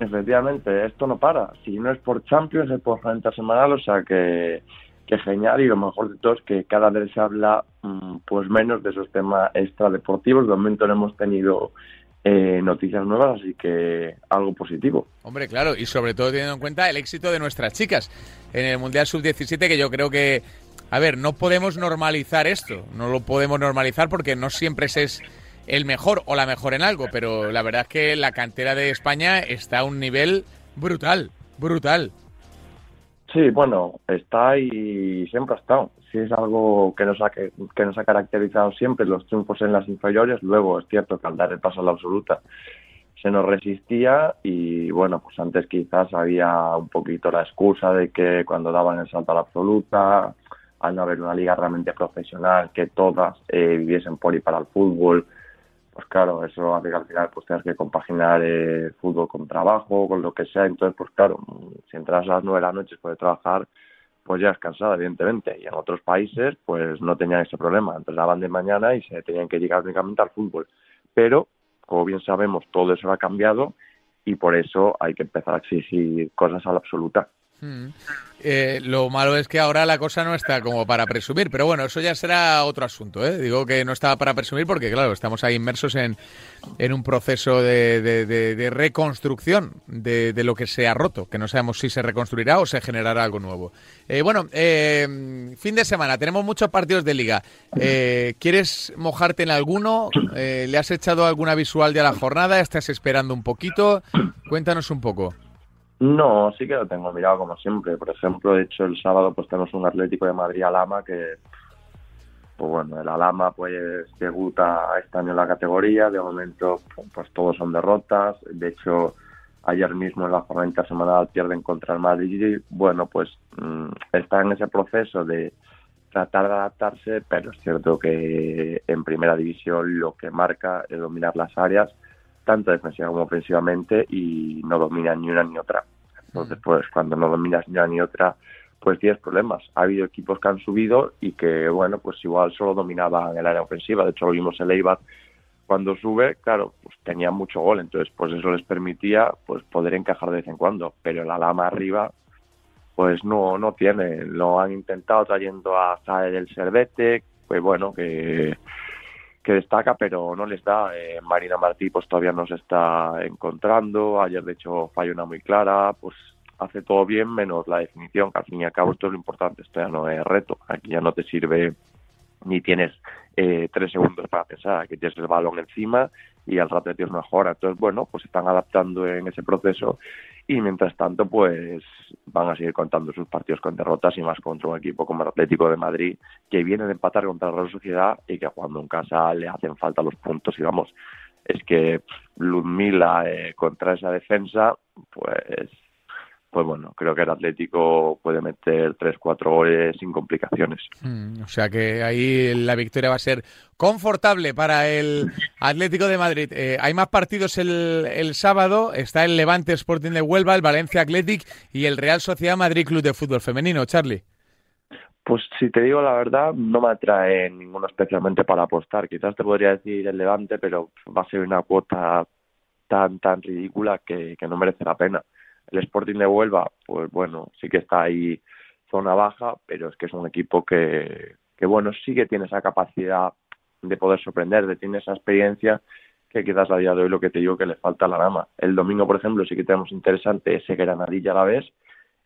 Efectivamente, esto no para. Si no es por Champions, es por frente semanal, o sea que, que genial y lo mejor de todo es que cada vez se habla mm, pues menos de esos temas extradeportivos. De momento no hemos tenido eh, noticias nuevas, así que algo positivo. Hombre, claro, y sobre todo teniendo en cuenta el éxito de nuestras chicas en el Mundial Sub-17, que yo creo que, a ver, no podemos normalizar esto, no lo podemos normalizar porque no siempre se es el mejor o la mejor en algo, pero la verdad es que la cantera de España está a un nivel brutal, brutal. Sí, bueno, está y siempre ha estado. Sí es algo que nos ha, que, nos ha caracterizado siempre, los triunfos en las inferiores. Luego es cierto que al dar el paso a la absoluta se nos resistía y bueno, pues antes quizás había un poquito la excusa de que cuando daban el salto a la absoluta, al no haber una liga realmente profesional, que todas eh, viviesen por y para el fútbol, pues claro, eso hace que al final pues tengas que compaginar el fútbol con trabajo, con lo que sea, entonces pues claro, si entras a las nueve de la noche después de trabajar, pues ya es cansada, evidentemente, y en otros países pues no tenían ese problema, entraban de mañana y se tenían que llegar únicamente al fútbol, pero como bien sabemos todo eso ha cambiado y por eso hay que empezar a exigir cosas a la absoluta. Eh, lo malo es que ahora la cosa no está como para presumir, pero bueno, eso ya será otro asunto. ¿eh? Digo que no estaba para presumir porque, claro, estamos ahí inmersos en, en un proceso de, reconstrucción de, lo que se ha roto, que no sabemos si se reconstruirá o se generará algo nuevo. Eh, bueno, fin de semana, tenemos muchos partidos de liga. ¿Quieres mojarte en alguno? ¿Le has echado alguna visual de la jornada? ¿Estás esperando un poquito? Cuéntanos un poco. No, sí que lo tengo mirado como siempre. Por ejemplo, de hecho el sábado pues tenemos un Atlético de Madrid Alama que, pues bueno, el Alama pues debuta este año en la categoría. De momento pues todos son derrotas. De hecho ayer mismo en la jornada semanal pierden contra el Madrid. Bueno, pues mm, está en ese proceso de tratar de adaptarse, pero es cierto que en primera división lo que marca es dominar las áreas tanto defensiva como ofensivamente y no domina ni una ni otra. Entonces, pues cuando no dominas ni una ni otra, pues tienes problemas. Ha habido equipos que han subido y que, bueno, pues igual solo dominaban el área ofensiva. De hecho, lo vimos en Eibar cuando sube, claro, pues tenía mucho gol, entonces pues eso les permitía pues poder encajar de vez en cuando, pero la lama arriba pues no no tiene, lo han intentado trayendo a Zaire del Servete, pues bueno, que que destaca, pero no les da. Eh, Marina Martí pues todavía no se está encontrando. Ayer, de hecho, falló una muy clara. Pues hace todo bien menos la definición, que al fin y al cabo esto es lo importante. Esto ya no es reto. Aquí ya no te sirve ni tienes eh, tres segundos para pensar. Aquí tienes el balón encima y al rato tienes mejora. Entonces, bueno, pues están adaptando en ese proceso y mientras tanto pues van a seguir contando sus partidos con derrotas y más contra un equipo como el Atlético de Madrid que viene de empatar contra la Real Sociedad y que jugando en casa le hacen falta los puntos. Y vamos es que Ludmila eh, contra esa defensa pues pues bueno, creo que el Atlético puede meter 3-4 goles sin complicaciones. Mm, o sea que ahí la victoria va a ser confortable para el Atlético de Madrid. Eh, hay más partidos el, el, sábado, está el Levante Sporting de Huelva, el Valencia Athletic y el Real Sociedad Madrid Club de Fútbol Femenino. Charlie. Pues si te digo la verdad, no me atrae ninguno especialmente para apostar. Quizás te podría decir el Levante, pero va a ser una cuota tan, tan ridícula que, que no merece la pena el Sporting de Huelva, pues bueno, sí que está ahí zona baja, pero es que es un equipo que, que bueno, sí que tiene esa capacidad de poder sorprender, de tiene esa experiencia que quizás a día de hoy lo que te digo que le falta la rama. El domingo, por ejemplo, sí que tenemos interesante ese Granadilla Alavés,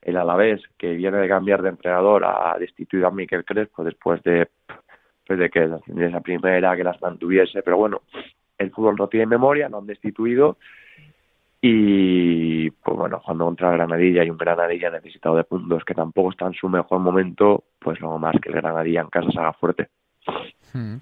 el Alavés que viene de cambiar de entrenador a destituir a Miquel Crespo después de, pues de que esa primera que las mantuviese, pero bueno, el fútbol no tiene memoria, lo han destituido y pues bueno, cuando contra Granadilla y un Granadilla necesitado de puntos que tampoco está en su mejor momento, pues lo más que el Granadilla en casa se haga fuerte. Hmm.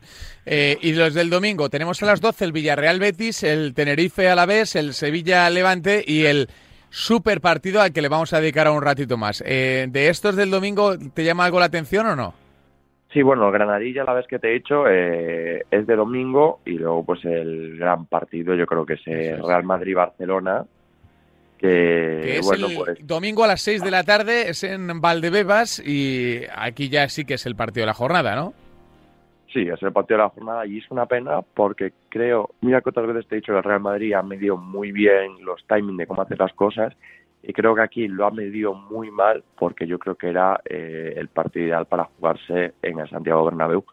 Eh, y los del domingo, tenemos a las 12 el Villarreal Betis, el Tenerife a la vez, el Sevilla Levante y el super partido al que le vamos a dedicar a un ratito más. Eh, ¿De estos del domingo te llama algo la atención o no? Sí, bueno, Granadilla, la vez que te he dicho, eh, es de domingo y luego pues el gran partido yo creo que es el Real Madrid-Barcelona. Que, es bueno, el pues domingo a las 6 de la tarde, es en Valdebebas y aquí ya sí que es el partido de la jornada, ¿no? Sí, es el partido de la jornada y es una pena porque creo, mira que otras veces te he dicho que el Real Madrid ha medido muy bien los timings de cómo hacer las cosas y creo que aquí lo ha medido muy mal porque yo creo que era eh, el partido ideal para jugarse en el Santiago Bernabéu.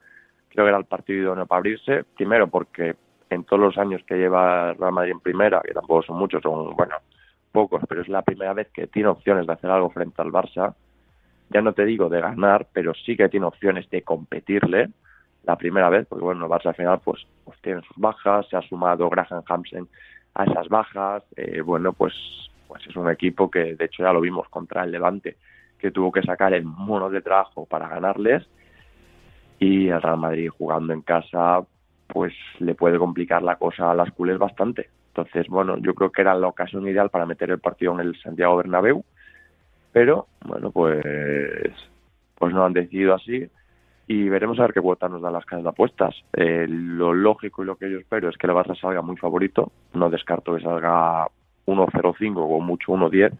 Creo que era el partido idóneo para abrirse, primero porque en todos los años que lleva Real Madrid en primera, que tampoco son muchos, son, bueno, pocos, pero es la primera vez que tiene opciones de hacer algo frente al Barça. Ya no te digo de ganar, pero sí que tiene opciones de competirle la primera vez, porque bueno, el Barça al final pues, pues tiene sus bajas, se ha sumado Graham Hansen a esas bajas, eh, bueno, pues pues es un equipo que de hecho ya lo vimos contra el Levante, que tuvo que sacar el mono de trabajo para ganarles y el Real Madrid jugando en casa pues le puede complicar la cosa a las culés bastante. Entonces, bueno, yo creo que era la ocasión ideal para meter el partido en el Santiago Bernabéu, pero bueno, pues pues no han decidido así y veremos a ver qué cuota nos dan las casas de apuestas. Eh, lo lógico y lo que yo espero es que el Barça salga muy favorito. No descarto que salga 1-0-5 o mucho 1-10.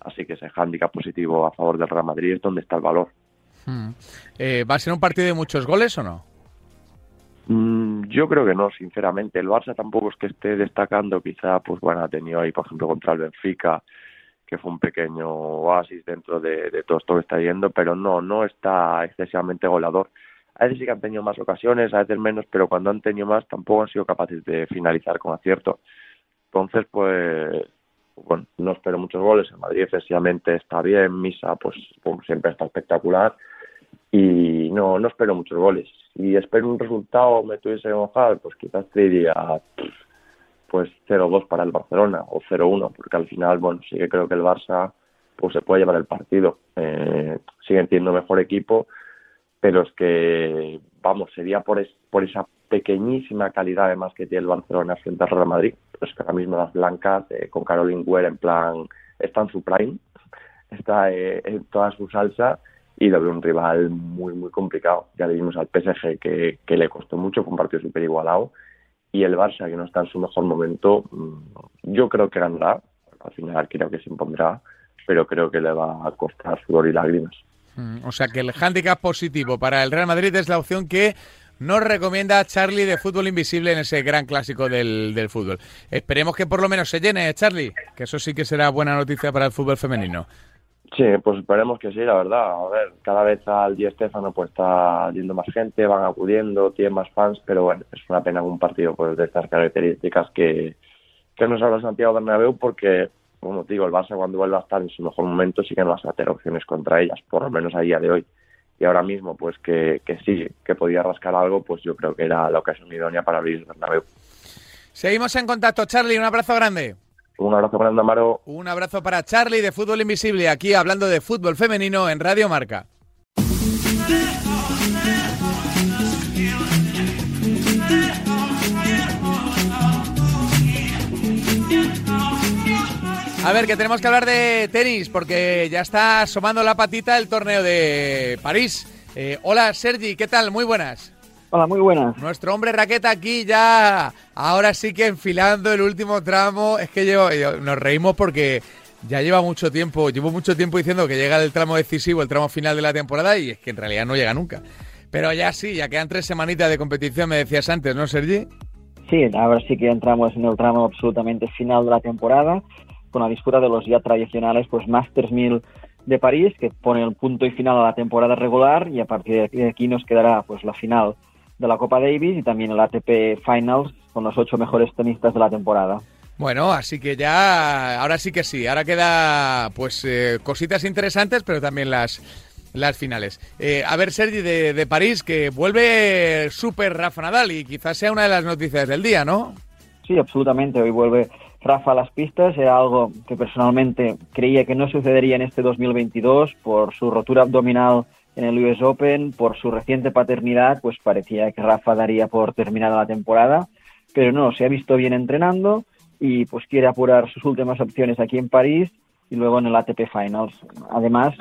Así que ese handicap positivo a favor del Real Madrid es donde está el valor. Hmm. Eh, ¿Va a ser un partido de muchos goles o no? Mm, yo creo que no, sinceramente. El Barça tampoco es que esté destacando. Quizá, pues bueno, ha tenido ahí, por ejemplo, contra el Benfica, que fue un pequeño oasis dentro de, todo esto que está yendo, pero no, no está excesivamente goleador. A veces sí que han tenido más ocasiones, a veces menos, pero cuando han tenido más tampoco han sido capaces de finalizar con acierto. Entonces, pues, bueno, no espero muchos goles. En Madrid excesivamente está bien, Misa, pues, como siempre está espectacular. Y no, no espero muchos goles. Si espero un resultado, me tuviese que mojar, pues quizás te diría pues 0-2 para el Barcelona o 0-1, porque al final, bueno, sí que creo que el Barça pues se puede llevar el partido. Eh, siguen siendo mejor equipo, pero es que, vamos, sería por, por esa pequeñísima calidad además que tiene el Barcelona frente al Real Madrid. Pues que ahora mismo las blancas, eh, con Caroline Weir en plan, está en su prime, está eh, en toda su salsa y lo veo un rival muy, muy complicado. Ya le vimos al PSG que, que le costó mucho, fue un partido súper igualado y el Barça, que no está en su mejor momento, mm, yo creo que ganará. Al final creo que se impondrá, pero creo que le va a costar sudor y lágrimas. Mm, o sea que el hándicap positivo para el Real Madrid es la opción que nos recomienda Charlie de Fútbol Invisible en ese gran clásico del, del fútbol. Esperemos que por lo menos se llene, Charlie, que eso sí que será buena noticia para el fútbol femenino. Sí, pues esperemos que sí, la verdad. A ver, cada vez al Di Stefano pues está yendo más gente, van acudiendo, tienen más fans, pero bueno, es una pena un partido pues de estas características que, que no habla Santiago Bernabéu porque, como digo, el Barça cuando vuelva a estar en su mejor momento sí que no vas a tener opciones contra ellas, por lo menos a día de hoy. Y ahora mismo, pues que, que sí, que podía rascar algo, pues yo creo que era la ocasión idónea para abrir Bernabéu. Seguimos en contacto, Charlie, un abrazo grande. Un abrazo para Amaro. Un abrazo para Charlie de Fútbol Invisible, aquí hablando de fútbol femenino en Radio Marca. A ver, que tenemos que hablar de tenis, porque ya está asomando la patita el torneo de París. Eh, hola Sergi, ¿qué tal? Muy buenas. Hola, muy buenas. Nuestro hombre raqueta aquí ya, ahora sí que enfilando el último tramo. Es que yo, nos reímos porque ya lleva mucho tiempo, llevo mucho tiempo diciendo que llega el tramo decisivo, el tramo final de la temporada, y es que en realidad no llega nunca. Pero ya sí, ya quedan tres semanitas de competición, me decías antes, ¿no, Sergi? Sí, ahora sí que entramos en el tramo absolutamente final de la temporada, con la disputa de los ya tradicionales, pues Masters 1000 de París, que pone el punto y final a la temporada regular, y a partir de aquí nos quedará pues la final de la Copa Davis y también el ATP Finals con los ocho mejores tenistas de la temporada. Bueno, así que ya, ahora sí que sí, ahora queda pues eh, cositas interesantes, pero también las, las finales. Eh, a ver, Sergi, de, de, París, que vuelve súper Rafa Nadal y quizás sea una de las noticias del día, ¿no? Sí, absolutamente, hoy vuelve Rafa las pistas, era algo que personalmente creía que no sucedería en este 2022 por su rotura abdominal en el US Open. Por su reciente paternidad, pues parecía que Rafa daría por terminada la temporada, pero no, se ha visto bien entrenando y pues quiere apurar sus últimas opciones aquí en París y luego en el ATP Finals. Además,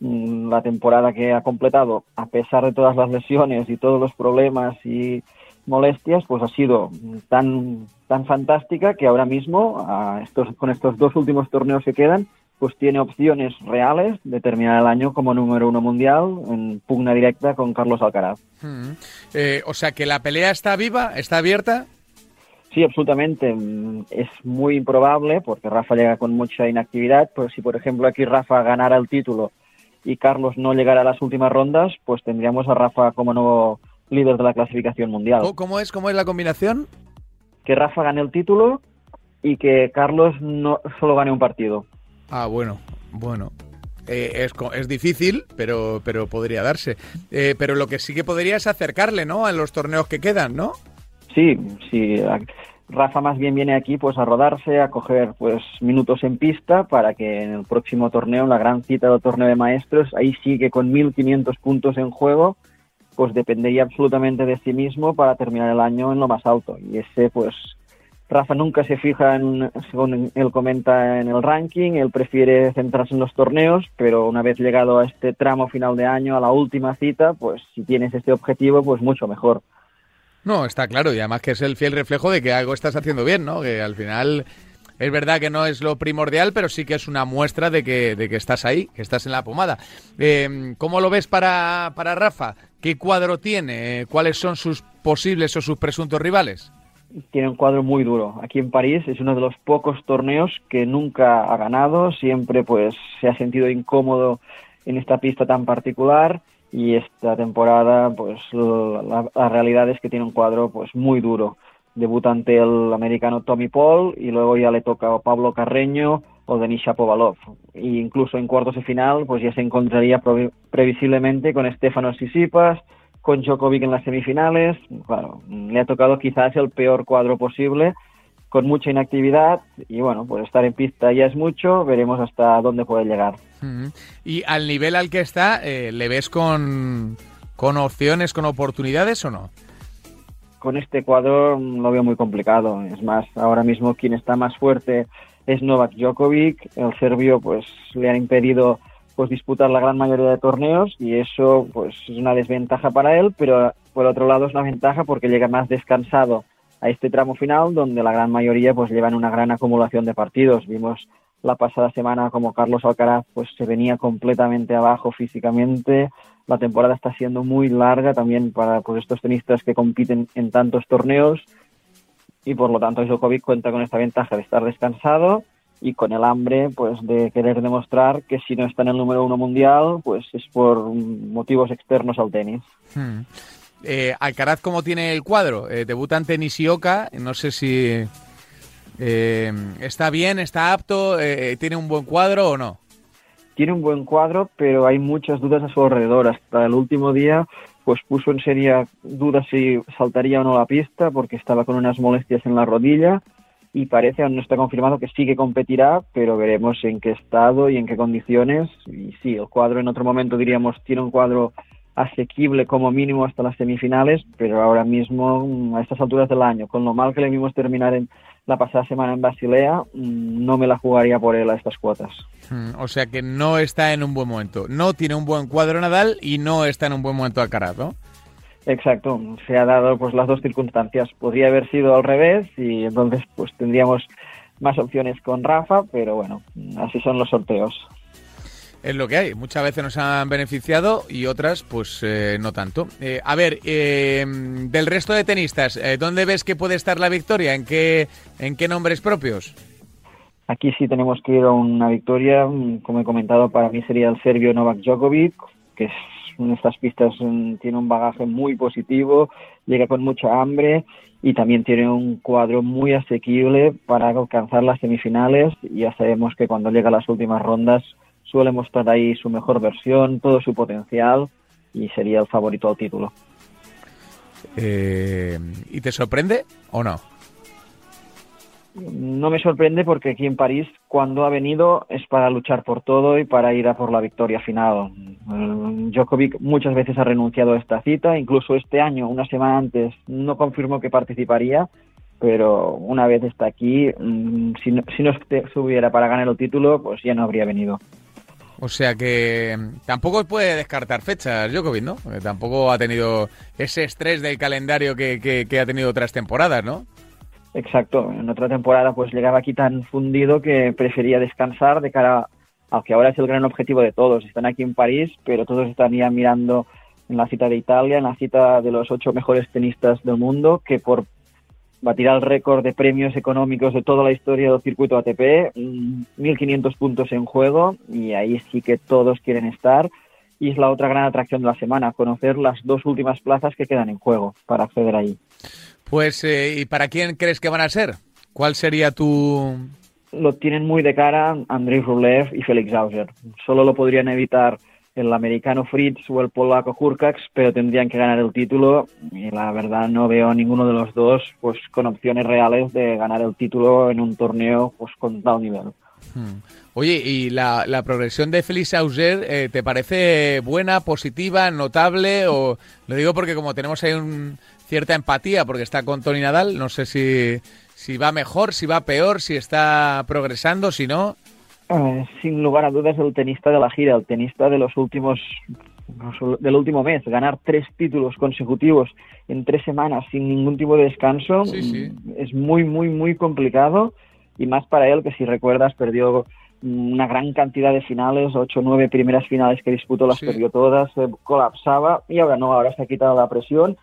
mm, la temporada que ha completado, a pesar de todas las lesiones y todos los problemas y molestias, pues ha sido tan, tan fantástica que ahora mismo, estos, con estos dos últimos torneos que quedan, pues tiene opciones reales de terminar el año como número uno mundial en pugna directa con Carlos Alcaraz. Hmm. Eh, o sea que la pelea está viva, está abierta. Sí, absolutamente. Es muy improbable porque Rafa llega con mucha inactividad, pero si por ejemplo aquí Rafa ganara el título y Carlos no llegara a las últimas rondas, pues tendríamos a Rafa como nuevo líder de la clasificación mundial. ¿Cómo es, cómo es la combinación? Que Rafa gane el título y que Carlos no solo gane un partido. Ah, bueno, bueno. Eh, es, es, difícil, pero, pero podría darse. Eh, pero lo que sí que podría es acercarle, ¿no? A los torneos que quedan, ¿no? Sí, sí. Rafa más bien viene aquí pues a rodarse, a coger pues minutos en pista para que en el próximo torneo, en la gran cita del torneo de maestros, ahí sí que con 1.500 puntos en juego, pues dependería absolutamente de sí mismo para terminar el año en lo más alto. Y ese pues Rafa nunca se fija, en, según él comenta, en el ranking, él prefiere centrarse en los torneos, pero una vez llegado a este tramo final de año, a la última cita, pues si tienes este objetivo, pues mucho mejor. No, está claro, y además que es el fiel reflejo de que algo estás haciendo bien, ¿no? Que al final es verdad que no es lo primordial, pero sí que es una muestra de que, de que estás ahí, que estás en la pomada. Eh, ¿Cómo lo ves para, para Rafa? ¿Qué cuadro tiene? ¿Cuáles son sus posibles o sus presuntos rivales? tiene un cuadro muy duro. Aquí en París es uno de los pocos torneos que nunca ha ganado, siempre pues se ha sentido incómodo en esta pista tan particular y esta temporada pues la, realidad es que tiene un cuadro pues muy duro. Debuta ante el americano Tommy Paul y luego ya le toca a Pablo Carreño o Denis Shapovalov. E incluso en cuartos de final pues ya se encontraría previsiblemente con Stefano Sisipas, con Djokovic en las semifinales. Claro, le ha tocado quizás el peor cuadro posible, con mucha inactividad y bueno, pues estar en pista ya es mucho, veremos hasta dónde puede llegar. ¿Y al nivel al que está, eh, le ves con, con opciones, con oportunidades o no? Con este cuadro lo veo muy complicado. Es más, ahora mismo quien está más fuerte es Novak Djokovic. El serbio pues le han impedido pues disputar la gran mayoría de torneos y eso pues es una desventaja para él, pero por otro lado es una ventaja porque llega más descansado a este tramo final donde la gran mayoría pues llevan una gran acumulación de partidos. Vimos la pasada semana como Carlos Alcaraz pues se venía completamente abajo físicamente. La temporada está siendo muy larga también para pues, estos tenistas que compiten en tantos torneos y por lo tanto Djokovic cuenta con esta ventaja de estar descansado y con el hambre pues de querer demostrar que si no está en el número uno mundial pues es por motivos externos al tenis. Hmm. Eh, Alcaraz, ¿cómo tiene el cuadro? Eh, debuta ante Nishioka, no sé si eh, está bien, está apto, eh, tiene un buen cuadro o no. Tiene un buen cuadro, pero hay muchas dudas a su alrededor. Hasta el último día pues puso en seria dudas si saltaría o no la pista porque estaba con unas molestias en la rodilla y parece, aún no está confirmado, que sí que competirá, pero veremos en qué estado y en qué condiciones. Y sí, el cuadro en otro momento diríamos tiene un cuadro asequible como mínimo hasta las semifinales, pero ahora mismo a estas alturas del año, con lo mal que le vimos terminar en la pasada semana en Basilea, mm, no me la jugaría por él a estas cuotas. Hmm, o sea que no está en un buen momento. No tiene un buen cuadro Nadal y no está en un buen momento Alcaraz, ¿no? Exacto, se ha dado pues las dos circunstancias. Podría haber sido al revés y entonces pues tendríamos más opciones con Rafa, pero bueno, así son los sorteos. Es lo que hay. Muchas veces nos han beneficiado y otras, pues eh, no tanto. Eh, a ver, eh, del resto de tenistas, ¿dónde ves que puede estar la victoria? ¿En qué, ¿En qué nombres propios? Aquí sí tenemos que ir a una victoria. Como he comentado, para mí sería el serbio Novak Djokovic, que es en estas pistas mm, tiene un bagaje muy positivo, llega con mucha hambre y también tiene un cuadro muy asequible para alcanzar las semifinales. Ya sabemos que cuando llega a las últimas rondas suele mostrar ahí su mejor versión, todo su potencial y sería el favorito al título. Eh, ¿Y te sorprende o no? no me sorprende porque aquí en París, cuando ha venido, es para luchar por todo y para ir a por la victoria final. Eh, Djokovic muchas veces ha renunciado a esta cita, incluso este año, una semana antes, no confirmó que participaría, pero una vez está aquí, mm, si no, si no estuviera para ganar el título, pues ya no habría venido. O sea que tampoco puede descartar fechas Djokovic, ¿no? tampoco ha tenido ese estrés del calendario que, que ha tenido otras temporadas, ¿no? Exacto, en otra temporada pues llegaba aquí tan fundido que prefería descansar de cara a que ahora es el gran objetivo de todos. Están aquí en París, pero todos están ya mirando en la cita de Italia, en la cita de los ocho mejores tenistas del mundo, que por batir el récord de premios económicos de toda la historia del circuito ATP, 1.500 puntos en juego, y ahí sí que todos quieren estar. Y es la otra gran atracción de la semana, conocer las dos últimas plazas que quedan en juego para acceder ahí. Pues, eh, ¿y para quién crees que van a ser? ¿Cuál sería tu...? Lo tienen muy de cara Andrei Rublev y Felix Auger. Solo lo podrían evitar el americano Fritz o el polaco Hurkacz, pero tendrían que ganar el título y la verdad no veo a ninguno de los dos pues con opciones reales de ganar el título en un torneo pues con tal nivel. Hmm. Oye, ¿y la, progresión de Felix Auger eh, te parece buena, positiva, notable? O lo digo porque como tenemos ahí un cierta empatía porque está con Tony Nadal. No sé si, si va mejor, si va peor, si está progresando, si no. Eh, sin lugar a dudas, el tenista de la gira, el tenista de los últimos del último mes, ganar tres títulos consecutivos en tres semanas sin ningún tipo de descanso es muy, muy, muy complicado. Y más para él que si recuerdas perdió una gran cantidad de finales, ocho o nueve primeras finales que disputó las perdió todas, se colapsaba y ahora no, ahora se ha quitado la presión,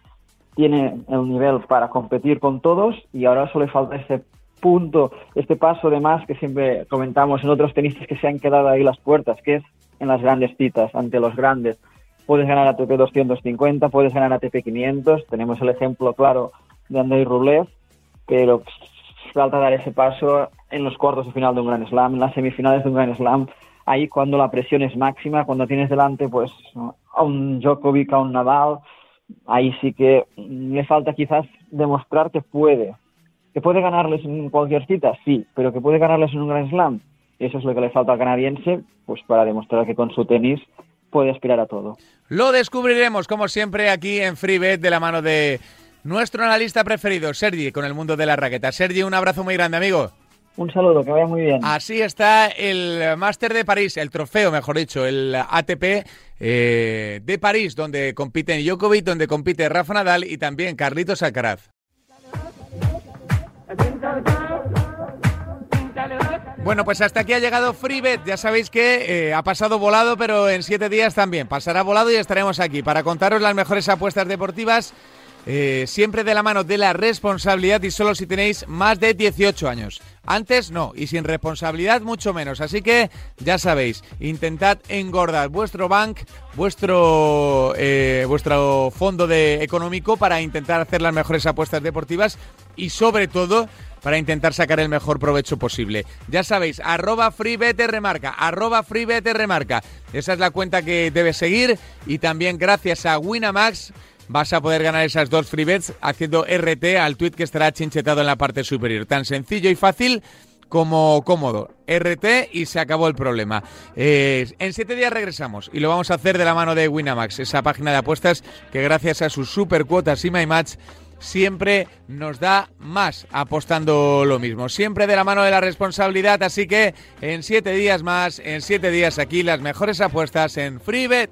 tiene el nivel para competir con todos y ahora solo le falta este punto, este paso de más que siempre comentamos en otros tenistas que se han quedado ahí las puertas, que es en las grandes citas, ante los grandes. Puedes ganar ATP 250, puedes ganar ATP 500, tenemos el ejemplo claro de Andrei Rublev, pero falta dar ese paso en los cuartos de final de un Grand Slam, en las semifinales de un Grand Slam, ahí cuando la presión es máxima, cuando tienes delante pues a un Djokovic, a un Nadal, ahí sí que le falta quizás demostrar que puede, que puede ganarles en cualquier cita, sí, pero que puede ganarles en un Grand Slam, eso es lo que le falta al canadiense, pues para demostrar que con su tenis puede aspirar a todo. Lo descubriremos, como siempre, aquí en FreeBet de la mano de nuestro analista preferido, Sergi, con el mundo de la raqueta. Sergi, un abrazo muy grande, amigo. Un saludo, que vaya muy bien. Así está el Máster de París, el trofeo, mejor dicho, el ATP eh, de París, donde compiten Djokovic, donde compite Rafa Nadal y también Carlitos Alcaraz. Bueno, pues hasta aquí ha llegado FreeBet. Ya sabéis que eh, ha pasado volado, pero en siete días también. Pasará volado y estaremos aquí para contaros las mejores apuestas deportivas eh, siempre de la mano de la responsabilidad y solo si tenéis más de 18 años. Antes no, y sin responsabilidad mucho menos. Así que ya sabéis, intentad engordar vuestro bank, vuestro, eh, vuestro fondo de económico para intentar hacer las mejores apuestas deportivas y sobre todo para intentar sacar el mejor provecho posible. Ya sabéis, arroba remarca, arroba. Esa es la cuenta que debes seguir y también gracias a Winamax vas a poder ganar esas dos free bets haciendo RT al tweet que estará chinchetado en la parte superior. Tan sencillo y fácil como cómodo. RT y se acabó el problema. Eh, en siete días regresamos y lo vamos a hacer de la mano de Winamax, esa página de apuestas que gracias a sus super cuotas y My Match siempre nos da más apostando lo mismo, siempre de la mano de la responsabilidad, así que en siete días más, en siete días aquí las mejores apuestas en FreeBet.